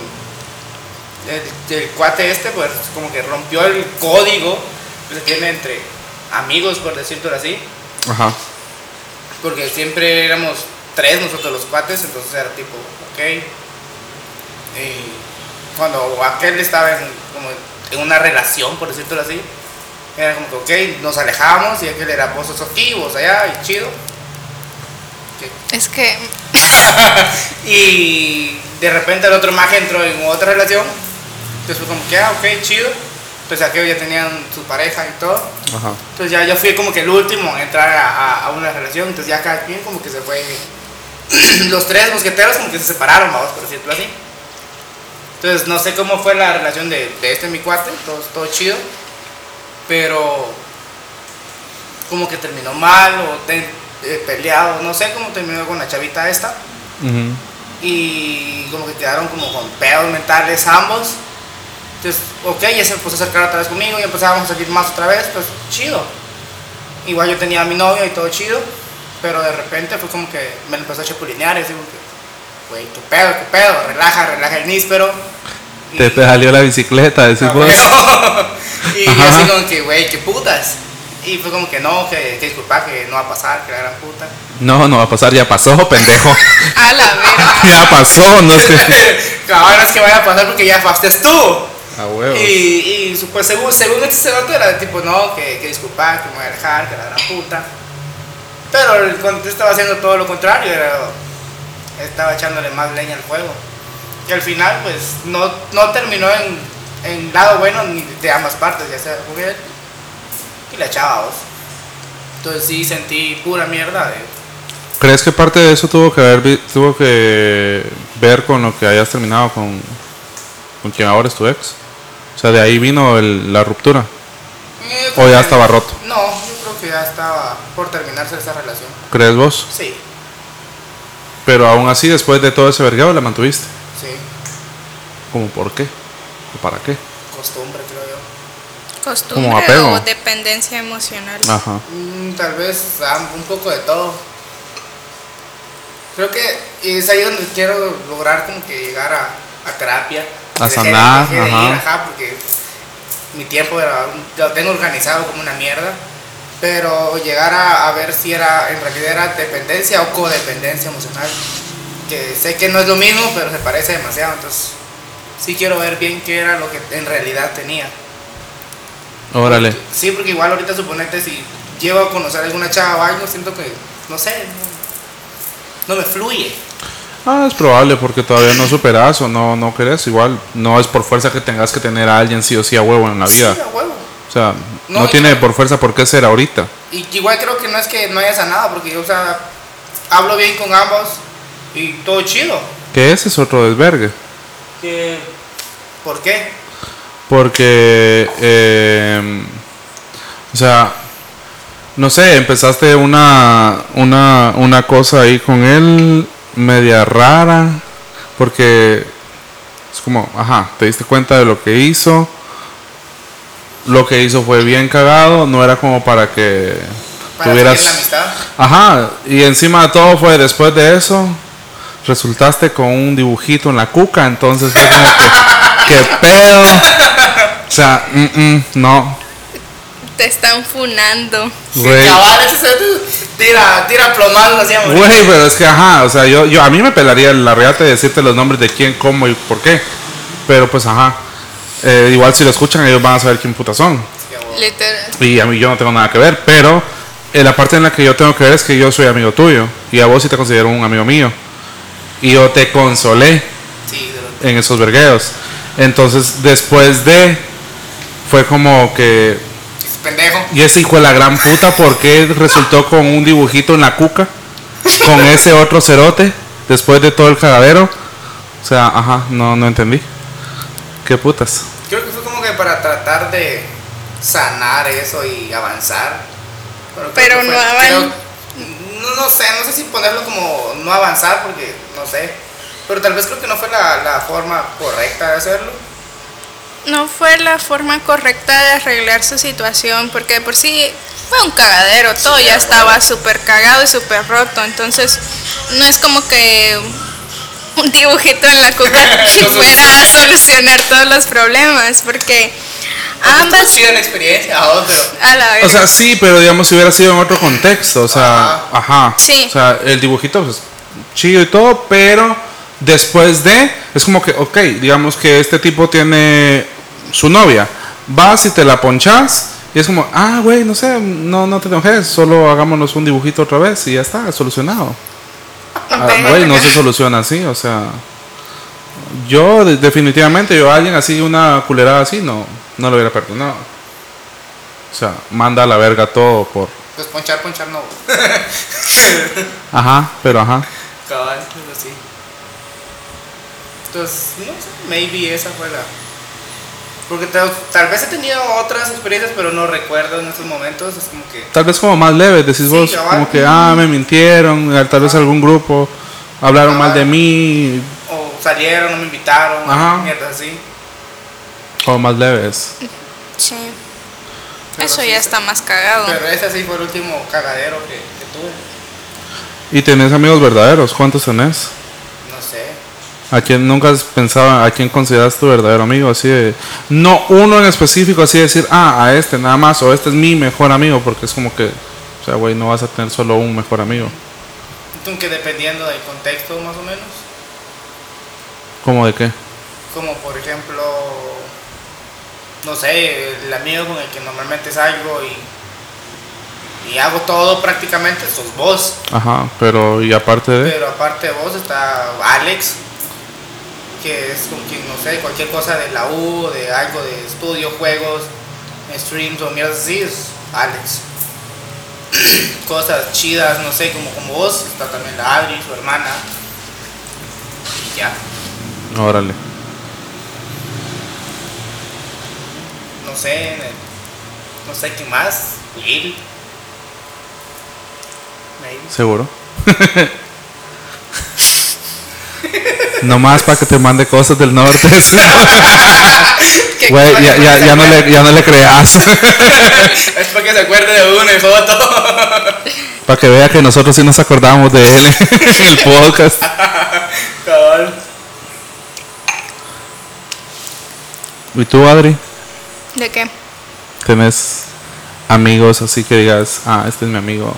El, el cuate este, pues como que rompió el código que se tiene entre amigos, por decirlo así. Ajá. Porque siempre éramos tres nosotros los cuates, entonces era tipo, ok. Y cuando aquel estaba en, como en una relación, por decirlo así, era como que, ok, nos alejábamos y aquel era vos sos aquí, vos allá, y chido. Es que y de repente el otro maje entró en otra relación. Entonces fue como que, ah, ok, chido. Entonces aquellos ya tenían su pareja y todo. Ajá. Entonces ya yo fui como que el último en entrar a, a- a una relación. Entonces ya cada quien como que se fue. Los tres mosqueteros como que se separaron, vamos, por decirlo así. Entonces no sé cómo fue la relación de, de este mi cuate, todo, todo chido. Pero como que terminó mal o te- eh, peleado, no sé cómo terminó con la chavita esta. Ujú. Y como que quedaron como con pedos mentales ambos. Entonces, ok, ya se empezó a acercar otra vez conmigo y empezábamos a salir más otra vez, pues chido. Igual yo tenía a mi novio y todo chido, pero de repente fue como que me lo empezó a chapulinear y como que, güey, qué pedo, qué pedo, relaja, relaja el níspero. Te, te salió la bicicleta, decís vos. y Ajá. así como que, güey, qué putas. Y fue como que no, que, que disculpa, que no va a pasar, que la gran puta. No, no va a pasar, ya pasó, pendejo. A la verga. ya pasó, no es que. Cabrón, es que vaya a pasar porque ya pasaste tú. A huevo. Y, pues, según, según este cerote era tipo, no, que, que disculpa, que me voy a dejar, que la gran puta. Pero cuando estaba haciendo todo lo contrario, era, estaba echándole más leña al fuego. Y al final, pues, no, no terminó en, en lado bueno ni de ambas partes, ya sea la mujer y la chava, vos. Entonces sí sentí pura mierda de... ¿Crees que parte de eso tuvo que, haber, vi- tuvo que ver con lo que hayas terminado con, con quien ahora es tu ex? O sea, de ahí vino el- la ruptura. Eh, ¿O ya estaba roto? No, yo creo que ya estaba por terminarse esa relación. ¿Crees vos? Sí, Pero aún así, después de todo ese vergado, la mantuviste. sí, ¿Cómo por qué? ¿O para qué? costumbre creo. Costumbre Como apego. o dependencia emocional. Ajá. Mm, tal vez ah, un poco de todo. Creo que es ahí donde quiero lograr como que llegar a, a terapia. A sanar, de ir, ajá. ajá, porque mi tiempo era, lo tengo organizado como una mierda. Pero llegar a, a ver si era en realidad era dependencia o codependencia emocional. Que sé que no es lo mismo, pero se parece demasiado. Entonces, sí quiero ver bien qué era lo que en realidad tenía. Órale. Sí, porque igual ahorita suponete si llego a conocer a alguna chava o algo, siento que, no sé, no, no me fluye. Ah, es probable porque todavía no superas o no, no querés. Igual no es por fuerza que tengas que tener a alguien sí o sí a huevo en la vida. Sí, a huevo. O sea, no, No, tiene por fuerza por qué ser ahorita. Y que igual creo que no es que no haya sanado, porque yo, o sea, hablo bien con ambos y todo chido. Que ese es otro desvergue. Que, ¿Por qué? Porque, eh, o sea, no sé, empezaste una, una, una cosa ahí con él media rara. Porque es como, ajá, te diste cuenta de lo que hizo. Lo que hizo fue bien cagado, no era como para que Para tuvieras... seguir la amistad. Ajá, y encima de todo fue después de eso, resultaste con un dibujito en la cuca, entonces fue como que, ¿qué pedo? O sea, mm, mm, no, Te están funando. güey. Tira, tira plomazos así, amor. Güey, pero es que, ajá, o sea, yo, yo a mí me pelaría la reata de decirte los nombres de quién, cómo y por qué. Pero pues, ajá, eh, igual si lo escuchan ellos van a saber quién putas son. Literal. Y a mí yo no tengo nada que ver, pero eh, la parte en la que yo tengo que ver es que yo soy amigo tuyo y a vos sí te considero un amigo mío. Y yo te consolé Sí, en esos vergueos. Entonces, después de, fue como que, es pendejo. y ese hijo de la gran puta, ¿por qué resultó con un dibujito en la cuca? Con ese otro cerote, después de todo el cagadero. O sea, ajá, no, no entendí. ¿Qué putas? Creo que fue como que para tratar de sanar eso y avanzar. Pero que no fue- avan- creo- no, no sé, no sé si ponerlo como no avanzar porque no sé. Pero tal vez creo que no fue la, la forma correcta de hacerlo. No fue la forma correcta de arreglar su situación, porque de por sí fue un cagadero, todo ya estaba súper cagado y súper roto, entonces no es como que un dibujito en la cuca fuera a solucionar todos los problemas, porque ambas... Chida la experiencia, a otro. A la vez. O sea, sí, pero digamos si hubiera sido en otro contexto, o sea, ajá. Sí. O sea, el dibujito, pues, chido y todo, pero después de, es como que, ok, digamos que este tipo tiene su novia, vas y te la ponchas, y es como, ah, güey, no sé, no, no te enojes, solo hagámonos un dibujito otra vez y ya está, solucionado. Ah, Güey, no se soluciona así, o sea. Yo, de- definitivamente, yo a alguien así, una culerada así, no, no lo hubiera perdonado. O sea, manda a la verga todo por. Pues ponchar, ponchar no. Ajá, pero ajá. Cabal, pero sí. Entonces, no sé, maybe esa fue la. Porque tal, tal vez he tenido otras experiencias, pero no recuerdo en estos momentos. Es como que. Tal vez como más leve, decís Sí, vos, cabal. como que, ah, me mintieron, eh, tal vez algún grupo hablaron mal de mí, O salieron, no me invitaron, Ajá. mierda así. o más leves. Sí. Pero Eso sí, ya está más cagado. Pero ese sí fue el último cagadero que, que tuve. ¿Y tenés amigos verdaderos? ¿Cuántos tenés? ¿A quién nunca has pensado, a quién consideras tu verdadero amigo? Así de, no uno en específico, así de decir, ah, a este nada más, o este es mi mejor amigo, porque es como que, o sea, güey, no vas a tener solo un mejor amigo. Aunque dependiendo del contexto, más o menos. ¿Cómo de qué? Como por ejemplo, no sé, el amigo con el que normalmente salgo y, y hago todo prácticamente, sos vos. Ajá, pero y aparte de... Pero aparte de vos está Alex, que es con quien, no sé, cualquier cosa de la U, de algo de estudio, juegos, streams o mierdas así, es Alex. Cosas chidas, no sé, como, como vos, está también la Adri, su hermana. Y ya, Órale. no sé, no sé quién más, Will. Maybe. ¿Seguro? Nomás para que te mande cosas del norte. ¿Qué Güey, ya, ya, se ya no le, ya no le creas. Es para que se acuerde de uno y foto. para que vea que nosotros sí nos acordamos de él en el podcast. Cabal. ¿Y tú, Adri? ¿De qué? ¿Tenés amigos así que digas, ah, este es mi amigo?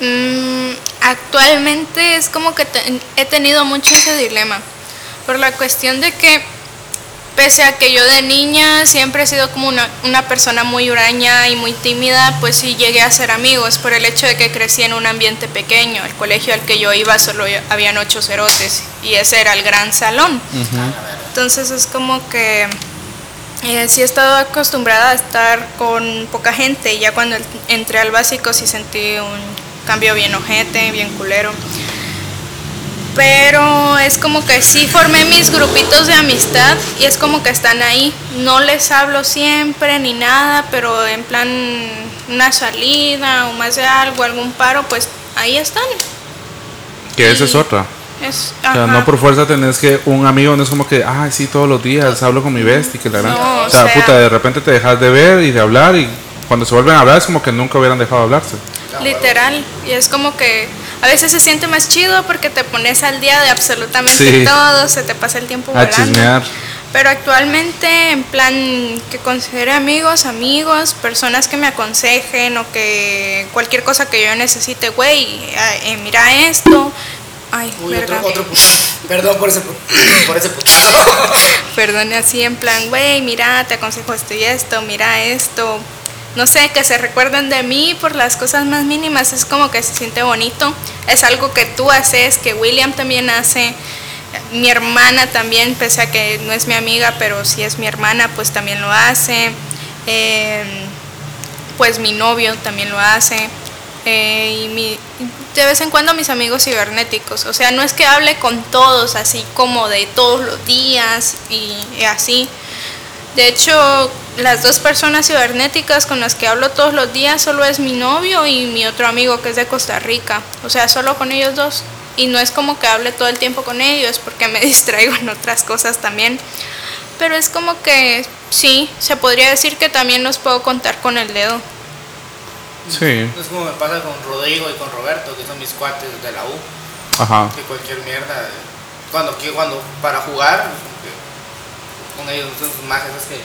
Mm, actualmente es como que te- he tenido mucho ese dilema. Por la cuestión de que, pese a que yo de niña siempre he sido como una, una persona muy huraña y muy tímida, pues sí llegué a ser amigos por el hecho de que crecí en un ambiente pequeño. El colegio al que yo iba solo habían ocho cerotes y ese era el gran salón. Entonces es como que eh, sí he estado acostumbrada a estar con poca gente y ya cuando entré al básico sí sentí un cambio bien ojete, bien culero. Pero es como que sí formé mis grupitos de amistad y es como que están ahí. No les hablo siempre ni nada, pero en plan una salida o más de algo, algún paro, pues ahí están. que esa es otra. Es, O sea, no por fuerza tenés que un amigo no es como que, ah, sí, todos los días hablo con mi bestia y que la gran. No, o sea, o sea- puta, de repente te dejas de ver y de hablar y cuando se vuelven a hablar es como que nunca hubieran dejado de hablarse. Literal, y es como que a veces se siente más chido porque te pones al día de absolutamente Sí. todo, se te pasa el tiempo A volando. chismear. Pero actualmente, en plan que considere amigos, amigos, personas que me aconsejen o que cualquier cosa que yo necesite, güey, eh, eh, mira esto. Ay, Uy, verga. otro, otro. Perdón por ese, por ese putazo. Perdón, así en plan, güey, mira, te aconsejo esto y esto, mira esto. No sé, que se recuerden de mí por las cosas más mínimas, es como que se siente bonito. Es algo que tú haces, que William también hace. Mi hermana también, pese a que no es mi amiga, pero si es mi hermana, pues también lo hace. Eh, pues mi novio también lo hace. Eh, y mi, de vez en cuando mis amigos cibernéticos. O sea, no es que hable con todos así como de todos los días y, y así. De hecho, las dos personas cibernéticas con las que hablo todos los días solo es mi novio y mi otro amigo que es de Costa Rica. O sea, solo con ellos dos. Y no es como que hable todo el tiempo con ellos porque me distraigo en otras cosas también. Pero es como que sí, se podría decir que también los puedo contar con el dedo. Sí, Es como me pasa con Rodrigo y con Roberto, que son mis cuates de la U. ajá. Que cualquier mierda. Cuando, que- cuando para jugar, con ellos son más esas que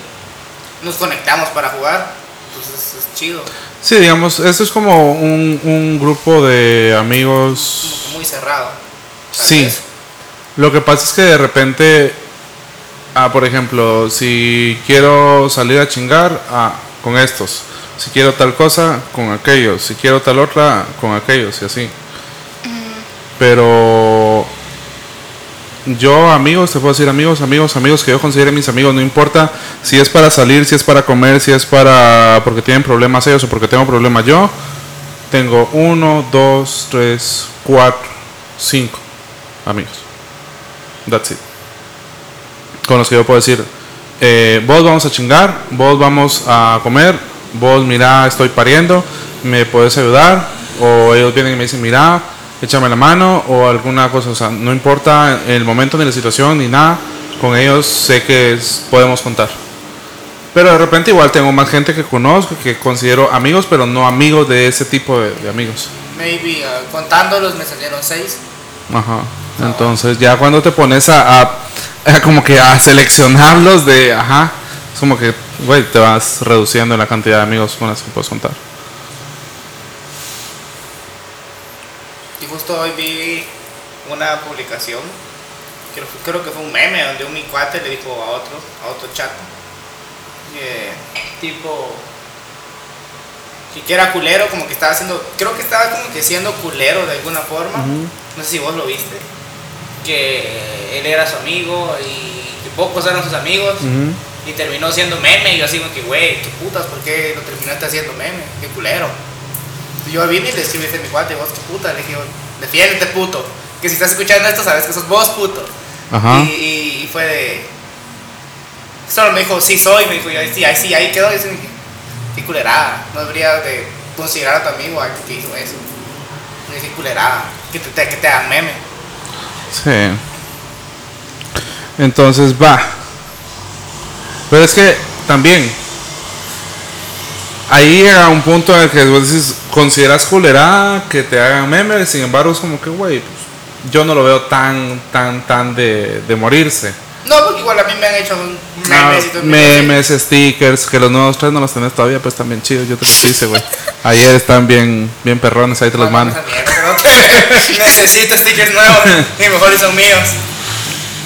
nos conectamos para jugar. Entonces es chido. Sí, digamos, esto es como un, un grupo de amigos. Como que muy cerrado. Sí. vez. Lo que pasa es que de repente, ah, por ejemplo, si quiero salir a chingar, ah, con estos. Si quiero tal cosa, con aquellos. Si quiero tal otra, con aquellos y así. Pero yo, amigos, te puedo decir amigos, amigos, amigos que yo considere mis amigos, no importa si es para salir, si es para comer, si es para porque tienen problemas ellos o porque tengo problemas yo. Tengo uno, dos, tres, cuatro, cinco amigos. That's it. Con los que yo puedo decir, eh, vos vamos a chingar, vos vamos a comer, vos mira, estoy pariendo, me puedes ayudar, o ellos vienen y me dicen, mira, échame la mano, o alguna cosa, o sea, no importa el momento ni la situación ni nada, con ellos sé que es- podemos contar. Pero de repente igual tengo más gente que conozco, que considero amigos, pero no amigos de ese tipo de, de amigos. Maybe, ah, contándolos me salieron seis. Ajá. Entonces ya cuando te pones a, a- a como que a seleccionarlos de, ajá, es como que, güey, te vas reduciendo la cantidad de amigos con las que puedes contar. Y justo hoy vi una publicación, creo, creo que fue un meme, donde un mi cuate le dijo a otro, a otro chato, tipo, que, era culero, como que estaba haciendo, creo que estaba como que siendo culero de alguna forma, no sé si vos lo viste, que él era su amigo y pocos eran sus amigos. Y terminó siendo meme, y yo así como que, güey, qué putas, ¿por qué lo terminaste haciendo meme? Qué culero. Yo vine y le escribí a mi cuate, vos qué puta, le dije, defiéndete puto, que si estás escuchando esto sabes que sos vos puto. Ajá. Y, y- fue de... Solo me dijo, sí soy, me dijo, y ahí sí, ahí sí, ahí quedó, y dije, qué culerada, no debería de considerar a tu amigo algo que hizo eso. Me dije, culerada, que te, te- que te hagan meme. Sí. Entonces va. Pero es que también ahí llega un punto en el que vos dices, consideras culera que te hagan memes, sin embargo es como que, güey, pues, yo no lo veo tan, tan, tan de, de morirse. No, porque igual a mí me han hecho Ah, memes y todo. memes, stickers, que los nuevos tres no los tenés todavía, pues están bien chidos, yo te los hice, güey. Ayer están bien, bien perrones, ahí te los mando. No Necesito stickers nuevos y mejor son míos.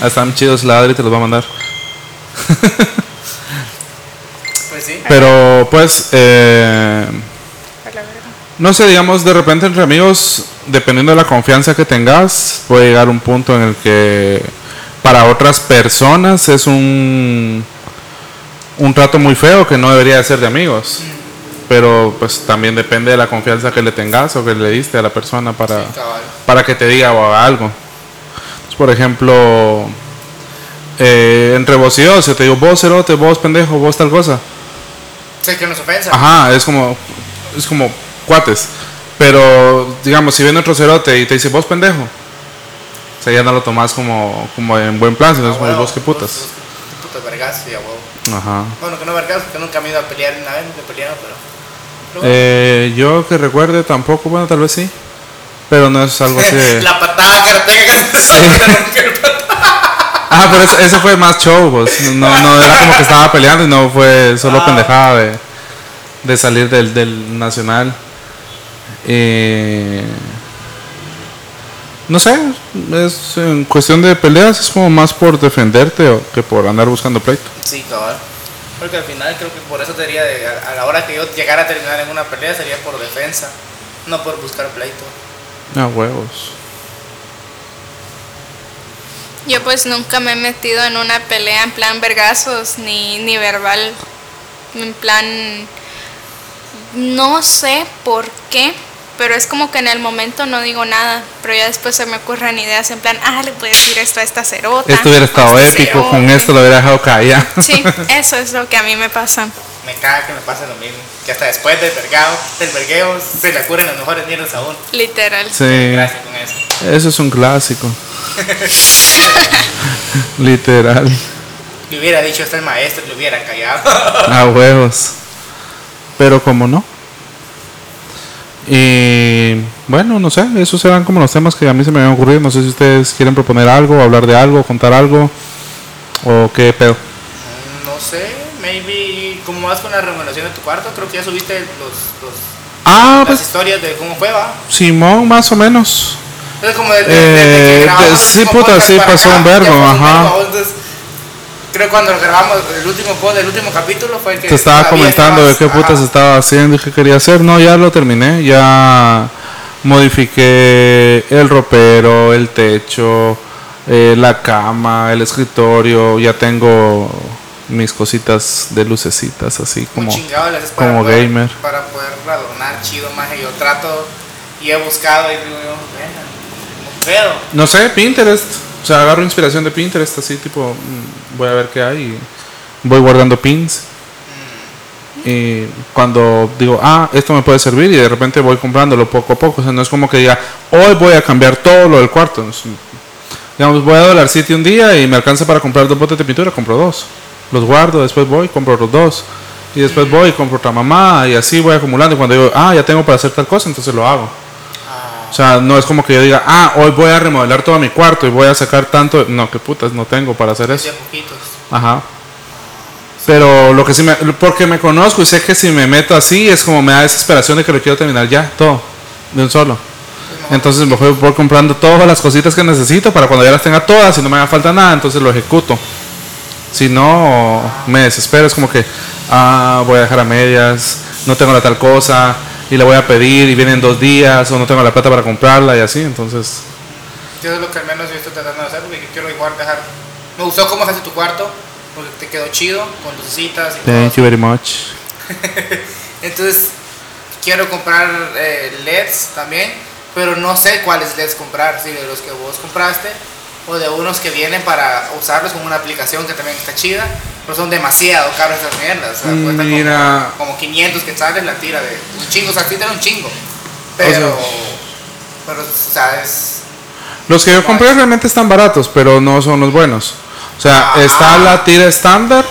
Ah, Están chidos, la Adri te los va a mandar. Pues sí. Pero pues, eh, no sé, digamos, de repente entre amigos, dependiendo de la confianza que tengas, puede llegar un punto en el que para otras personas es un, un trato muy feo que no debería de ser de amigos. Pero pues también depende de la confianza que le tengas o que le diste a la persona para, Sí, para que te diga o haga algo. Entonces, por ejemplo, eh, entre vos y yo, si yo te digo vos cerote, vos pendejo, vos tal cosa. Que no es ofensa. Ajá, es como, es como cuates. Pero, digamos, si viene otro cerote y te dice, vos pendejo. O sea, ya no lo tomas como, como en buen plan, sino Ah, es como vos qué putas. vos- vos putas vergas, sí, huevo. Ajá. Bueno, que no vergas, porque nunca me he ido a pelear una vez, he peleado, pero. Eh, yo que recuerde tampoco, bueno, tal vez sí. Pero no es algo así de... La patada que le pegas Ah, pero eso, eso fue más show, pues. No, no era como que estaba peleando y no fue solo Ah. pendejada de, de salir del, del nacional. Eh, no sé, es en cuestión de peleas, es como más por defenderte o que por andar buscando pleito. Sí, cabal. Porque al final creo que por eso sería de, a, la hora que yo llegara a terminar en una pelea sería por defensa, no por buscar pleito. Ah, huevos. Yo pues nunca me he metido en una pelea en plan vergazos ni, ni verbal. En plan... No sé por qué, pero es como que en el momento no digo nada, pero ya después se me ocurren ideas en plan, ah, le puedes decir esto a esta cerota. Esto hubiera estado épico, con cerote". esto lo hubiera dejado caer. Sí, eso es lo que a mí me pasa. Me caga que me pase lo mismo. Que hasta después del vergao, del vergueo se le ocurren las mejores mierdas aún. Literal. Sí, Gracias con eso. eso es un clásico. Literal. Le hubiera dicho esto el maestro, le hubiera callado. A huevos. Pero como no. Y bueno, no sé, esos eran como los temas que a mí se me habían ocurrido. No sé si ustedes quieren proponer algo, hablar de algo, contar algo. O qué pedo. Mm, no sé, maybe. ¿Cómo vas con la remodelación de tu cuarto? Creo que ya subiste los, los- Ah, las pues historias de cómo fue, va. Simón, más o menos. Entonces, como desde, Eh, desde que sí, puta, sí, pasó acá, un un ajá. entonces, creo que cuando grabamos el último pod, el último capítulo fue el que. Te estaba comentando de qué putas ajá. estaba haciendo y qué quería hacer. No, ya lo terminé. Ya modifiqué el ropero, el techo, eh, la cama, el escritorio, ya tengo mis cositas de lucecitas así como, chingado para como poder- gamer. Para poder adornar chido, más yo trato y he buscado y digo, yo, venga, no puedo. No sé, Pinterest. O sea, agarro inspiración de Pinterest, así tipo, mm, voy a ver qué hay. y voy guardando pins. Y cuando digo, ah, esto me puede servir, y de repente voy comprándolo poco a poco. O sea, no es como que diga, hoy voy a cambiar todo lo del cuarto. Digamos, voy a Dollar City un día y me alcanza para comprar dos botes de pintura, compro dos. Los guardo, después voy, compro los dos. Y después voy y compro otra mamá, y así voy acumulando. Y cuando digo, ah, ya tengo para hacer tal cosa, entonces lo hago. O sea, no es como que yo diga, ah, hoy voy a remodelar todo mi cuarto y voy a sacar tanto. No, que putas, no tengo para hacer eso. Ajá. Pero lo que sí me. Porque me conozco y sé que si me meto así es como me da desesperación de que lo quiero terminar ya, todo, de un solo. Entonces me voy, voy comprando todas las cositas que necesito para cuando ya las tenga todas y no me haga falta nada, entonces lo ejecuto. Si no, me desespero, es como que, ah, voy a dejar a medias, no tengo la tal cosa y la voy a pedir y vienen dos días o no tengo la plata para comprarla y así, entonces. Eso es lo que al menos yo estoy tratando de hacer porque yo quiero igual dejar. Me gustó cómo haces tu cuarto porque te quedó chido con lucecitas y todo. Thank you very much. Entonces quiero comprar eh, LEDs también, pero no sé cuáles LEDs comprar, si de los que vos compraste o de unos que vienen para usarlos con una aplicación que también está chida, pero son demasiado caros esas mierdas. O sea, cuestan Mira. como, como 500 quetzales la tira de un chingo, o sea, sí un chingo, pero, pero o sea, es... Los que yo compré realmente están baratos, pero no son los buenos. O sea, está la tira estándar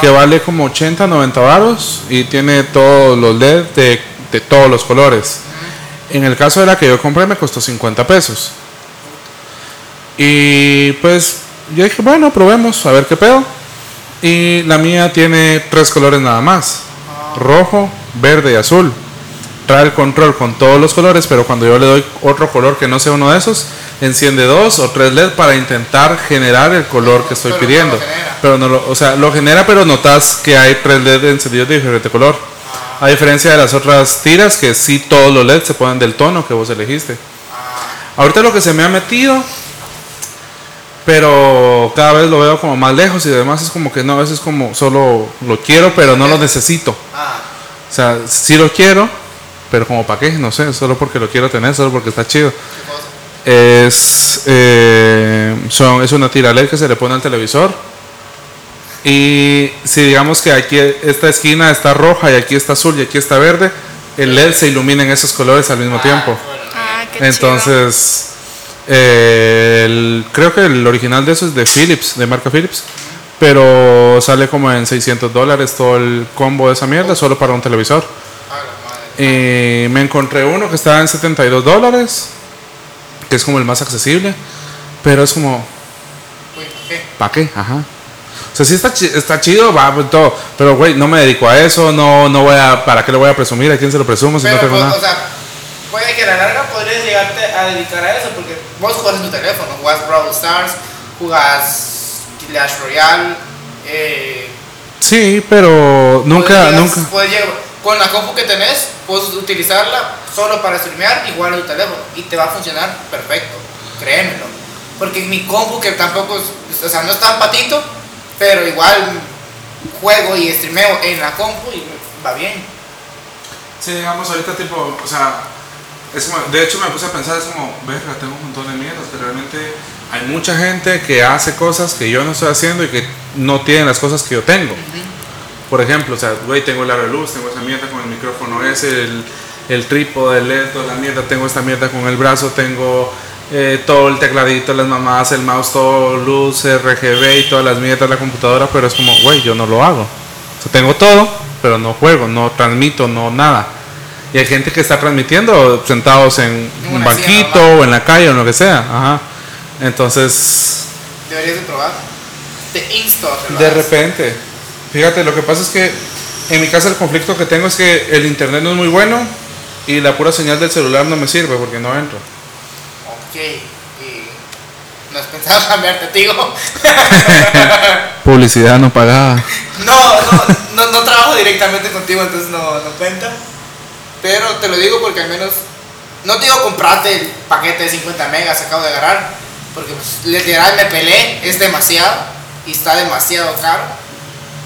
que vale como 80, 90 baros y tiene todos los LED de, de todos los colores. En el caso de la que yo compré me costó 50 pesos. Y pues yo dije, bueno, probemos a ver qué pedo. Y la mía tiene tres colores nada más. Rojo, verde y azul. Trae el control con todos los colores, pero cuando yo le doy otro color que no sea uno de esos, enciende dos o tres LED para intentar generar el color que estoy Pero no pidiendo. genera. Pero no lo, o sea, lo genera, pero notas que hay tres LED encendidos de diferente color. A diferencia de las otras tiras, que sí todos los LEDs se ponen del tono que vos elegiste. Ahorita lo que se me ha metido, pero cada vez lo veo como más lejos y además es como que no, a veces es como solo lo quiero, pero no lo necesito. Ah, O sea, sí lo quiero, pero como para qué, no sé, solo porque lo quiero tener, solo porque está chido. Es, eh, son, es una tira LED que se le pone al televisor. Y si digamos que aquí esta esquina está roja y aquí está azul y aquí está verde, el LED se ilumina en esos colores al mismo tiempo. Bueno, Ah, qué chido. Entonces, eh, el- creo que el original de eso es de Philips, de marca Philips. Pero sale como en 600 dólares todo el combo de esa mierda, solo para un televisor. Y me encontré uno que estaba en 72 dólares, que es como el más accesible. Pero es como. ¿para qué? Ajá. O sea, sí está, está chido, va, pues, todo. Pero, güey, no me dedico a eso, no, no voy a, ¿para qué le voy a presumir? ¿A quién se lo presumo si no tengo pues, nada? o sea, puede que a la larga podrías llegarte a dedicar a eso, porque vos jugás en tu teléfono, jugás Brawl Stars, jugás Clash Royale, eh, Sí, pero nunca, podrías- nunca. puedes llegar- con la compu que tenés, puedes utilizarla solo para streamear y jugar en tu teléfono, y te va a funcionar perfecto, créemelo. Porque mi compu, que tampoco es, o sea, no es tan patito, pero igual juego y streameo en la compu y va bien. Sí, digamos, ahorita tipo, o sea, es como- de hecho me puse a pensar, es como, verga, tengo un montón de mierdas, que realmente hay mucha gente que hace cosas que yo no estoy haciendo y que no tienen las cosas que yo tengo. Por ejemplo, o sea, güey, tengo el luz, tengo esa mierda con el micrófono ese, el, el trípode, el LED, toda la mierda, tengo esta mierda con el brazo, tengo eh, todo el tecladito, las mamadas, el mouse, todo luz, RGB y todas las mierdas de la computadora, pero es como, güey, yo no lo hago. O sea, tengo todo, pero no juego, no transmito, no nada. Y hay gente que está transmitiendo sentados en un silla banquito o en la calle o en lo que sea. Ajá. Entonces, Deberías de probar. Te insto a de repente, fíjate, lo que pasa es que en mi casa el conflicto que tengo es que el internet no es muy bueno y la pura señal del celular no me sirve porque no entro. Ok. Y no has pensado cambiarte, tío. Publicidad no pagada. No, no, no, no trabajo directamente contigo, entonces no, no cuenta. Pero te lo digo porque al menos no te digo comprarte el paquete de 50 megas que acabo de agarrar, porque pues, literal me pelé, es demasiado y está demasiado caro.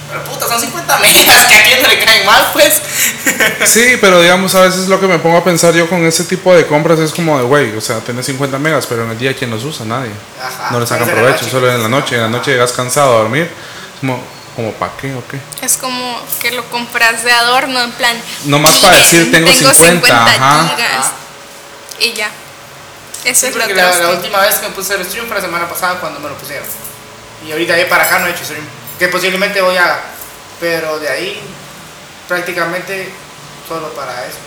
Pero puta, son 50 megas que a quién le caen mal, pues. Sí, pero digamos, a veces lo que me pongo a pensar yo con ese tipo de compras es como de, güey, o sea, tenés 50 megas, pero en el día, ¿quién los usa? Nadie. Ajá, no le sacan provecho, noche. solo en la noche. En la noche llegas cansado a dormir. Es como, como ¿para qué o qué? Es como que lo compras de adorno, en plan. Nomás para decir, tengo 50, ajá. gigas. Y ya. Eso Sí, es lo que la, la última vez que me puse a hacer stream fue la semana pasada cuando me lo pusieron. Y ahorita de para acá no he hecho stream. Que posiblemente voy a. Pero de ahí prácticamente solo para eso.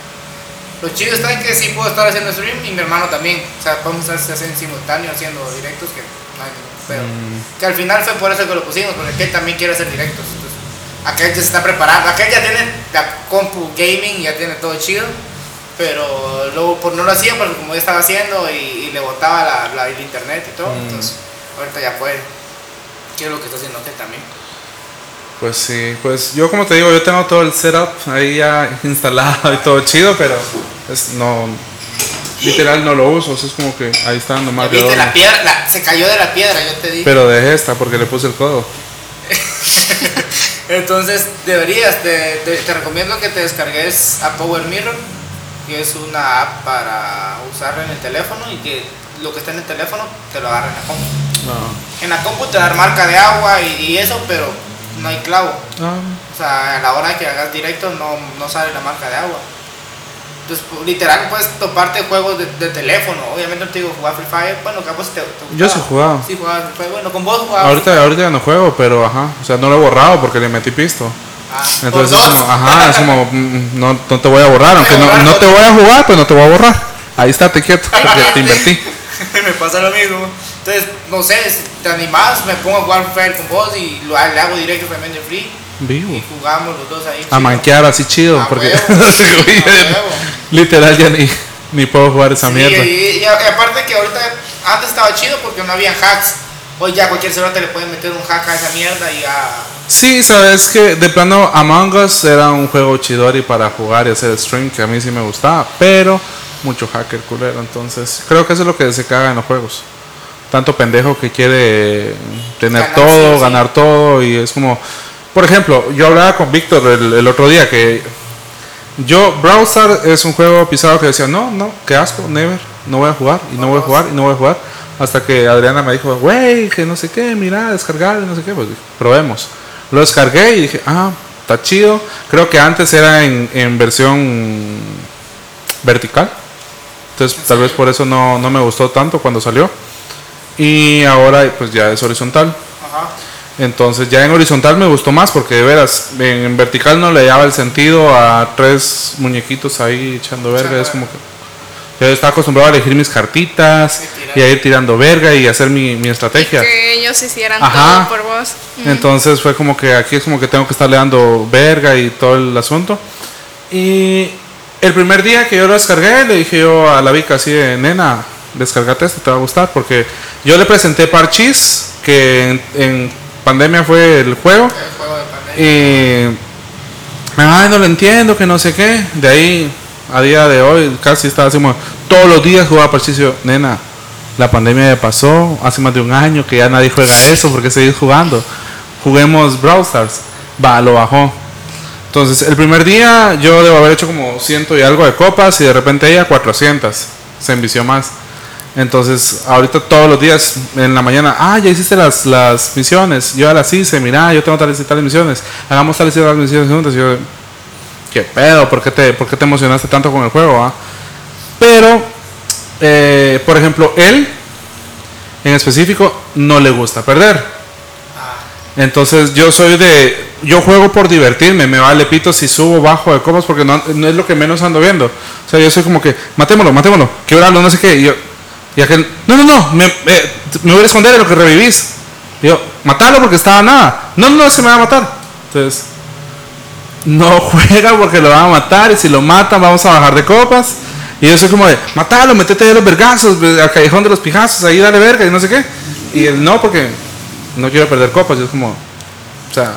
Lo chido está en que sí puedo estar haciendo stream y mi hermano también. O sea, podemos estar haciendo en simultáneo haciendo directos que pedo. Mm. Que al final fue por eso que lo pusimos, porque aquel también quiere hacer directos. Entonces, aquel ya se está preparando. Aquel ya tiene la compu gaming, ya tiene todo chido. Pero luego por no lo hacía porque como yo estaba haciendo y, y le botaba la, la- el internet y todo. Mm. Entonces, ahorita ya puede. ¿Qué es lo que está haciendo aquel también? Pues sí, pues yo como te digo, yo tengo todo el setup ahí ya instalado y todo chido, pero es, no, literal no lo uso, o sea, es como que ahí está nomás de ¿Viste la piedra? La- se cayó de la piedra, yo te dije. Pero dejé esta porque le puse el codo. Entonces deberías, te, te- te recomiendo que te descargues a Power Mirror, que es una app para usarla en el teléfono y que lo que está en el teléfono te lo agarra en la compu. No. En la compu te da marca de agua y, y eso, pero no hay clavo. Ah, O sea, a la hora que hagas directo no, no sale la marca de agua. Entonces, pues, literal, puedes toparte juegos de, de teléfono. Obviamente no te digo jugar Free Fire. Bueno, capaz te, te Yo sí. Sí, jugaba Free Fire. Bueno, con vos jugaba. ahorita, ahorita ya no juego, pero ajá, o sea, no lo he borrado porque le metí pisto. Ah, Entonces es como, ajá, es como, mm, no, no te voy a borrar, aunque no, no te voy a jugar, pues no te voy a borrar. Ahí está, te quieto, porque te invertí. me pasa lo mismo. Entonces, no sé, si te animás, me pongo a jugar Fire con vos y lo, le hago directo también de free. Vivo. Y jugamos los dos ahí. A chido. manquear así chido, A porque huevo, a literal ya ni, ni puedo jugar esa Sí, mierda. Y, y a- aparte que ahorita, antes estaba chido porque no había hacks. Hoy ya cualquier celular te le pueden meter un hack a esa mierda y ya. Sí, sabes que de plano Among Us era un juego chidori para jugar y hacer stream que a mí sí me gustaba, pero mucho hacker culero, entonces creo que eso es lo que se caga en los juegos. Tanto pendejo que quiere tener Ganar, todo, sí, sí. ganar todo y es como, por ejemplo, yo hablaba con Víctor el, el otro día que yo Brawl Stars es un juego pisado que decía, no, no, qué asco, never, no voy a jugar y no voy a jugar y no voy a jugar. Hasta que Adriana me dijo, güey, que no sé qué, mira, descargar, no sé qué, pues probemos. Lo descargué y dije, ah, está chido. Creo que antes era en, en versión vertical. Entonces tal vez por eso no, no me gustó tanto cuando salió. Y ahora pues ya es horizontal. Ajá. Entonces ya en horizontal me gustó más porque de veras, en, en vertical no le daba el sentido a tres muñequitos ahí echando verga. Es como que yo estaba acostumbrado a elegir mis cartitas Y y a ir tirando verga y hacer mi, mi estrategia. Que ellos hicieran Ajá. todo por vos. Mm. Entonces fue como que aquí es como que tengo que estarle dando verga y todo el asunto. Y el primer día que yo lo descargué, le dije yo a la Vika así de, nena, descargate esto, te va a gustar. Porque yo le presenté Parchis, que en, en pandemia fue el juego. El juego de pandemia. Y, ay, no lo entiendo, que no sé qué. De ahí, a día de hoy, casi estaba así todos los días jugaba Parchis. Y yo, nena, la pandemia ya pasó, hace más de un año que ya nadie juega eso, porque seguís jugando? Juguemos Brawl Stars. Va, lo bajó. Entonces, el primer día yo debo haber hecho como ciento y algo de copas y de repente ella 400. Se envició más. Entonces, ahorita todos los días en la mañana, ah, ya hiciste las, las misiones. Yo ya las hice, mira, yo tengo tales y tales misiones. Hagamos tales y tales misiones juntas. Y yo, ¿qué pedo? ¿Por qué te, por qué te emocionaste tanto con el juego? ah? Pero, eh, por ejemplo, él, en específico, no le gusta perder. Entonces yo soy de, yo juego por divertirme, me vale pito si subo bajo de copas porque no, es lo que menos ando viendo. O sea, yo soy como que, matémoslo, matémoslo, quebrarlo, no sé qué. Y yo, y aquel, no, no, no, me, eh, voy a esconder en lo que revivís. Y yo, matalo porque estaba nada. No, no, que me va a matar. Entonces, no juega porque lo van a matar y si lo matan vamos a bajar de copas. Y yo soy como de, matalo, metete de los vergazos, ve al callejón de los pijazos, ahí dale verga y no sé qué. Y él no, porque no quiero perder copas. Yo es como, o sea,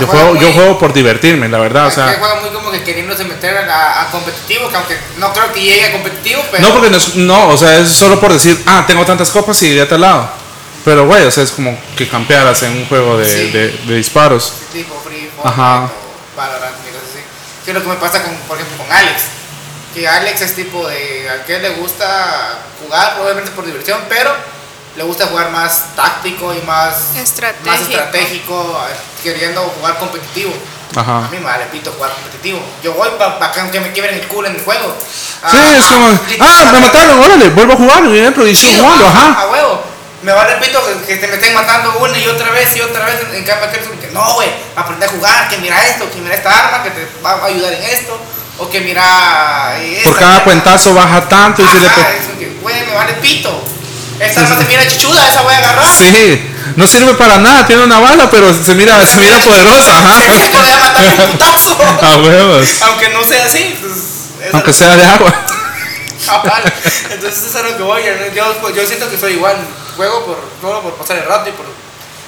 Yo juego, yo juego por divertirme, la verdad. O sea, juega muy como que queriéndose meter a, a competitivo, que aunque no creo que llegue a competitivo, pero. no, porque no, es- no, o sea, es solo por decir, ah, tengo tantas copas y de a tal lado. Pero, güey, o sea, es como que campearas en un juego de, Sí. de- de disparos. tipo Free Ajá. Fortnite o Valorant y cosas así. Que es lo que me pasa con, por ejemplo, con Alex. Que Alex es tipo de al que le gusta jugar, obviamente por diversión, pero le gusta jugar más táctico y más Estratégico. más estratégico, queriendo jugar competitivo. A mí me vale pito jugar competitivo. Yo voy para que me quiebren el culo en el juego. Sí, es como, ah, me mataron, órale, vuelvo a jugar y entro y sigo jugando, ajá. A huevo. Me vale pito que, que te me estén matando una y otra vez y otra vez. En, como que no, güey, aprende a jugar, que mira esto, que mira esta arma, que te va a ayudar en esto. O que mira. eh, Por esta cada mierda. cuentazo baja tanto y si le Ajá, que, güey, me vale pito. Esta arma se mira chichuda, esa voy a agarrar. Sí, no sirve para nada, tiene una bala, pero se mira, se mira poderosa, ajá. Se me puede matar un putazo. A huevos. Aunque no sea así, pues. Aunque no- sea de agua. Cabal. Entonces eso es lo que voy. Yo, pues, yo siento que soy igual. Juego por, solo por pasar el rato y por,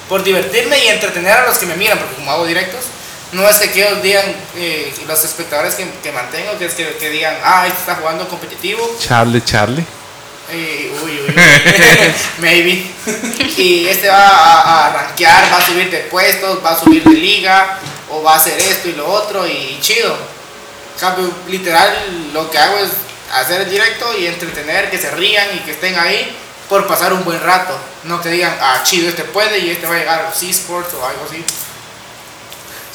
por divertirme y entretener a los que me miran, porque como hago directos, no es que ellos digan, eh, los espectadores que, que mantengo, que es que, que digan, ah, este está jugando competitivo, Charlie, Charlie. Eh, uy, uy, uy, maybe. Y este va a, a rankear, va a subir de puestos, va a subir de liga, o va a hacer esto y lo otro, y chido. Literal, lo que hago es hacer el directo y entretener, que se rían y que estén ahí por pasar un buen rato. No que digan, ah, chido, este puede y este va a llegar a los esports o algo así.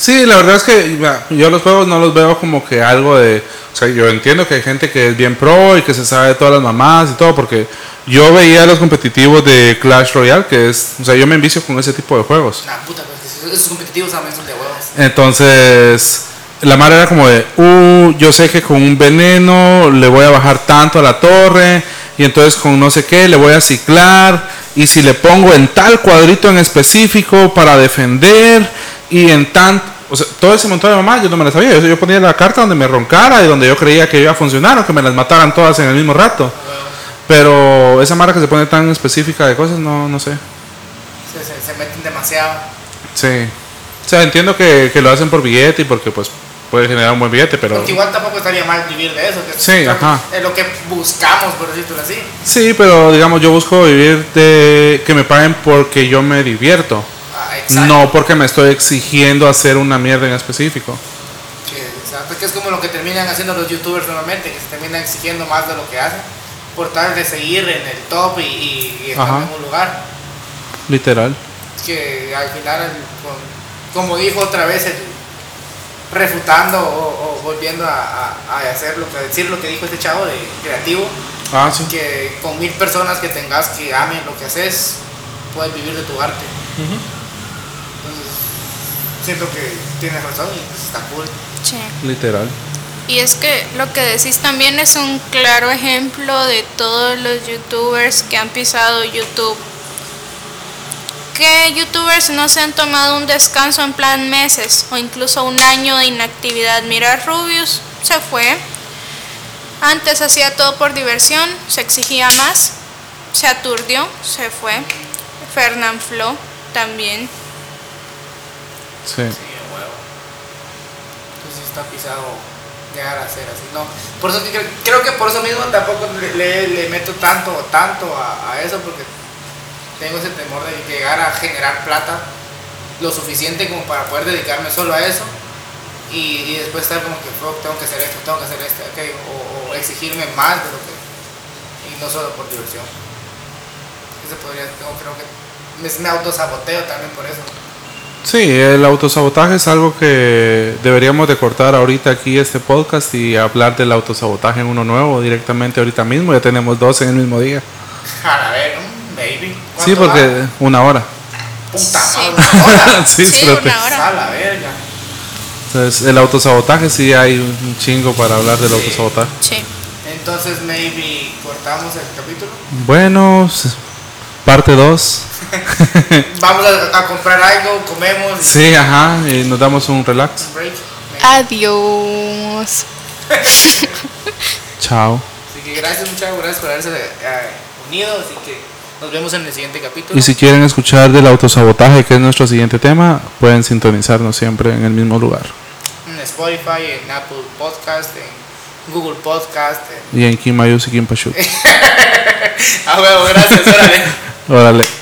Sí, la verdad es que yo los juegos no los veo como que algo de... O sea, yo entiendo que hay gente que es bien pro y que se sabe todas las mamás y todo, porque yo veía los competitivos de Clash Royale, que es... O sea, yo me envicio con ese tipo de juegos. Nah, puta, pues, esos competitivos también son de huevos. Entonces, la madre era como de, uh, yo sé que con un veneno le voy a bajar tanto a la torre, y entonces con no sé qué le voy a ciclar, y si le pongo en tal cuadrito en específico para defender, y en tan... O sea, todo ese montón de mamás yo no me las sabía. Yo, yo ponía la carta donde me roncara y donde yo creía que iba a funcionar, o que me las mataran todas en el mismo rato. Pero esa marca que se pone tan específica de cosas, no, no sé. Se, se, se meten demasiado. Sí. O sea, entiendo que, que lo hacen por billete y porque pues puede generar un buen billete, pero... Porque igual tampoco estaría mal vivir de eso. Que Sí, es, ajá. Es lo que buscamos, por decirlo así. Sí, pero digamos, yo busco vivir de que me paguen porque yo me divierto. Exacto. No porque me estoy exigiendo hacer una mierda en específico. Exacto, que es como lo que terminan haciendo los youtubers normalmente, que se terminan exigiendo más de lo que hacen, por tal de seguir en el top y, y, y estar Ajá. en un lugar. Literal. Que al final, como dijo otra vez, el- refutando o, o volviendo a, a- a hacer lo que, a decir lo que dijo este chavo de creativo, Ah, sí. que con mil personas que tengas que amen lo que haces, puedes vivir de tu arte. Entonces, siento que tienes razón y pues, está cool. Sí. Literal. Y es que lo que decís también es un claro ejemplo de todos los youtubers que han pisado YouTube. ¿Qué youtubers no se han tomado un descanso en plan meses o incluso un año de inactividad? Mira, Rubius se fue. Antes hacía todo por diversión, se exigía más, se aturdió, se fue. Fernand Flo también. Sí. Sí, huevo. Entonces está pisado llegar a ser así. No, por eso creo, creo que por eso mismo tampoco le, meto tanto, tanto a, eso, porque tengo ese temor de llegar a generar plata lo suficiente como para poder dedicarme solo a eso y, después estar como que "Fuck, tengo que hacer esto, tengo que hacer esto, aquello", o, exigirme más de lo que y no solo por diversión. Eso podría, creo que me, me autosaboteo también por eso. Sí, el autosabotaje es algo que deberíamos de cortar ahorita aquí este podcast y hablar del autosabotaje en uno nuevo directamente ahorita mismo. Ya tenemos dos en el mismo día. A ver, baby. Sí, ¿Cuánto porque va? una hora. Puta Sí. una hora. sí, Sí, espérate. una hora. A la verga. Entonces, el autosabotaje sí hay un chingo para hablar del Sí. autosabotaje. Sí. Entonces, maybe cortamos el capítulo. Bueno, parte 2. Vamos a, a comprar algo, comemos. y Sí, ajá, y nos damos un relax. un break. Adiós. Chao. Así que gracias, muchachos, gracias por haberse eh, unido. Así que Nos vemos en el siguiente capítulo. Y si quieren escuchar del autosabotaje, que es nuestro siguiente tema, pueden sintonizarnos siempre en el mismo lugar. En Spotify, en Apple Podcast, en Google Podcast. En... Y en Kim Mayus y Kim Pachuk. ah, bueno, gracias, órale. Órale.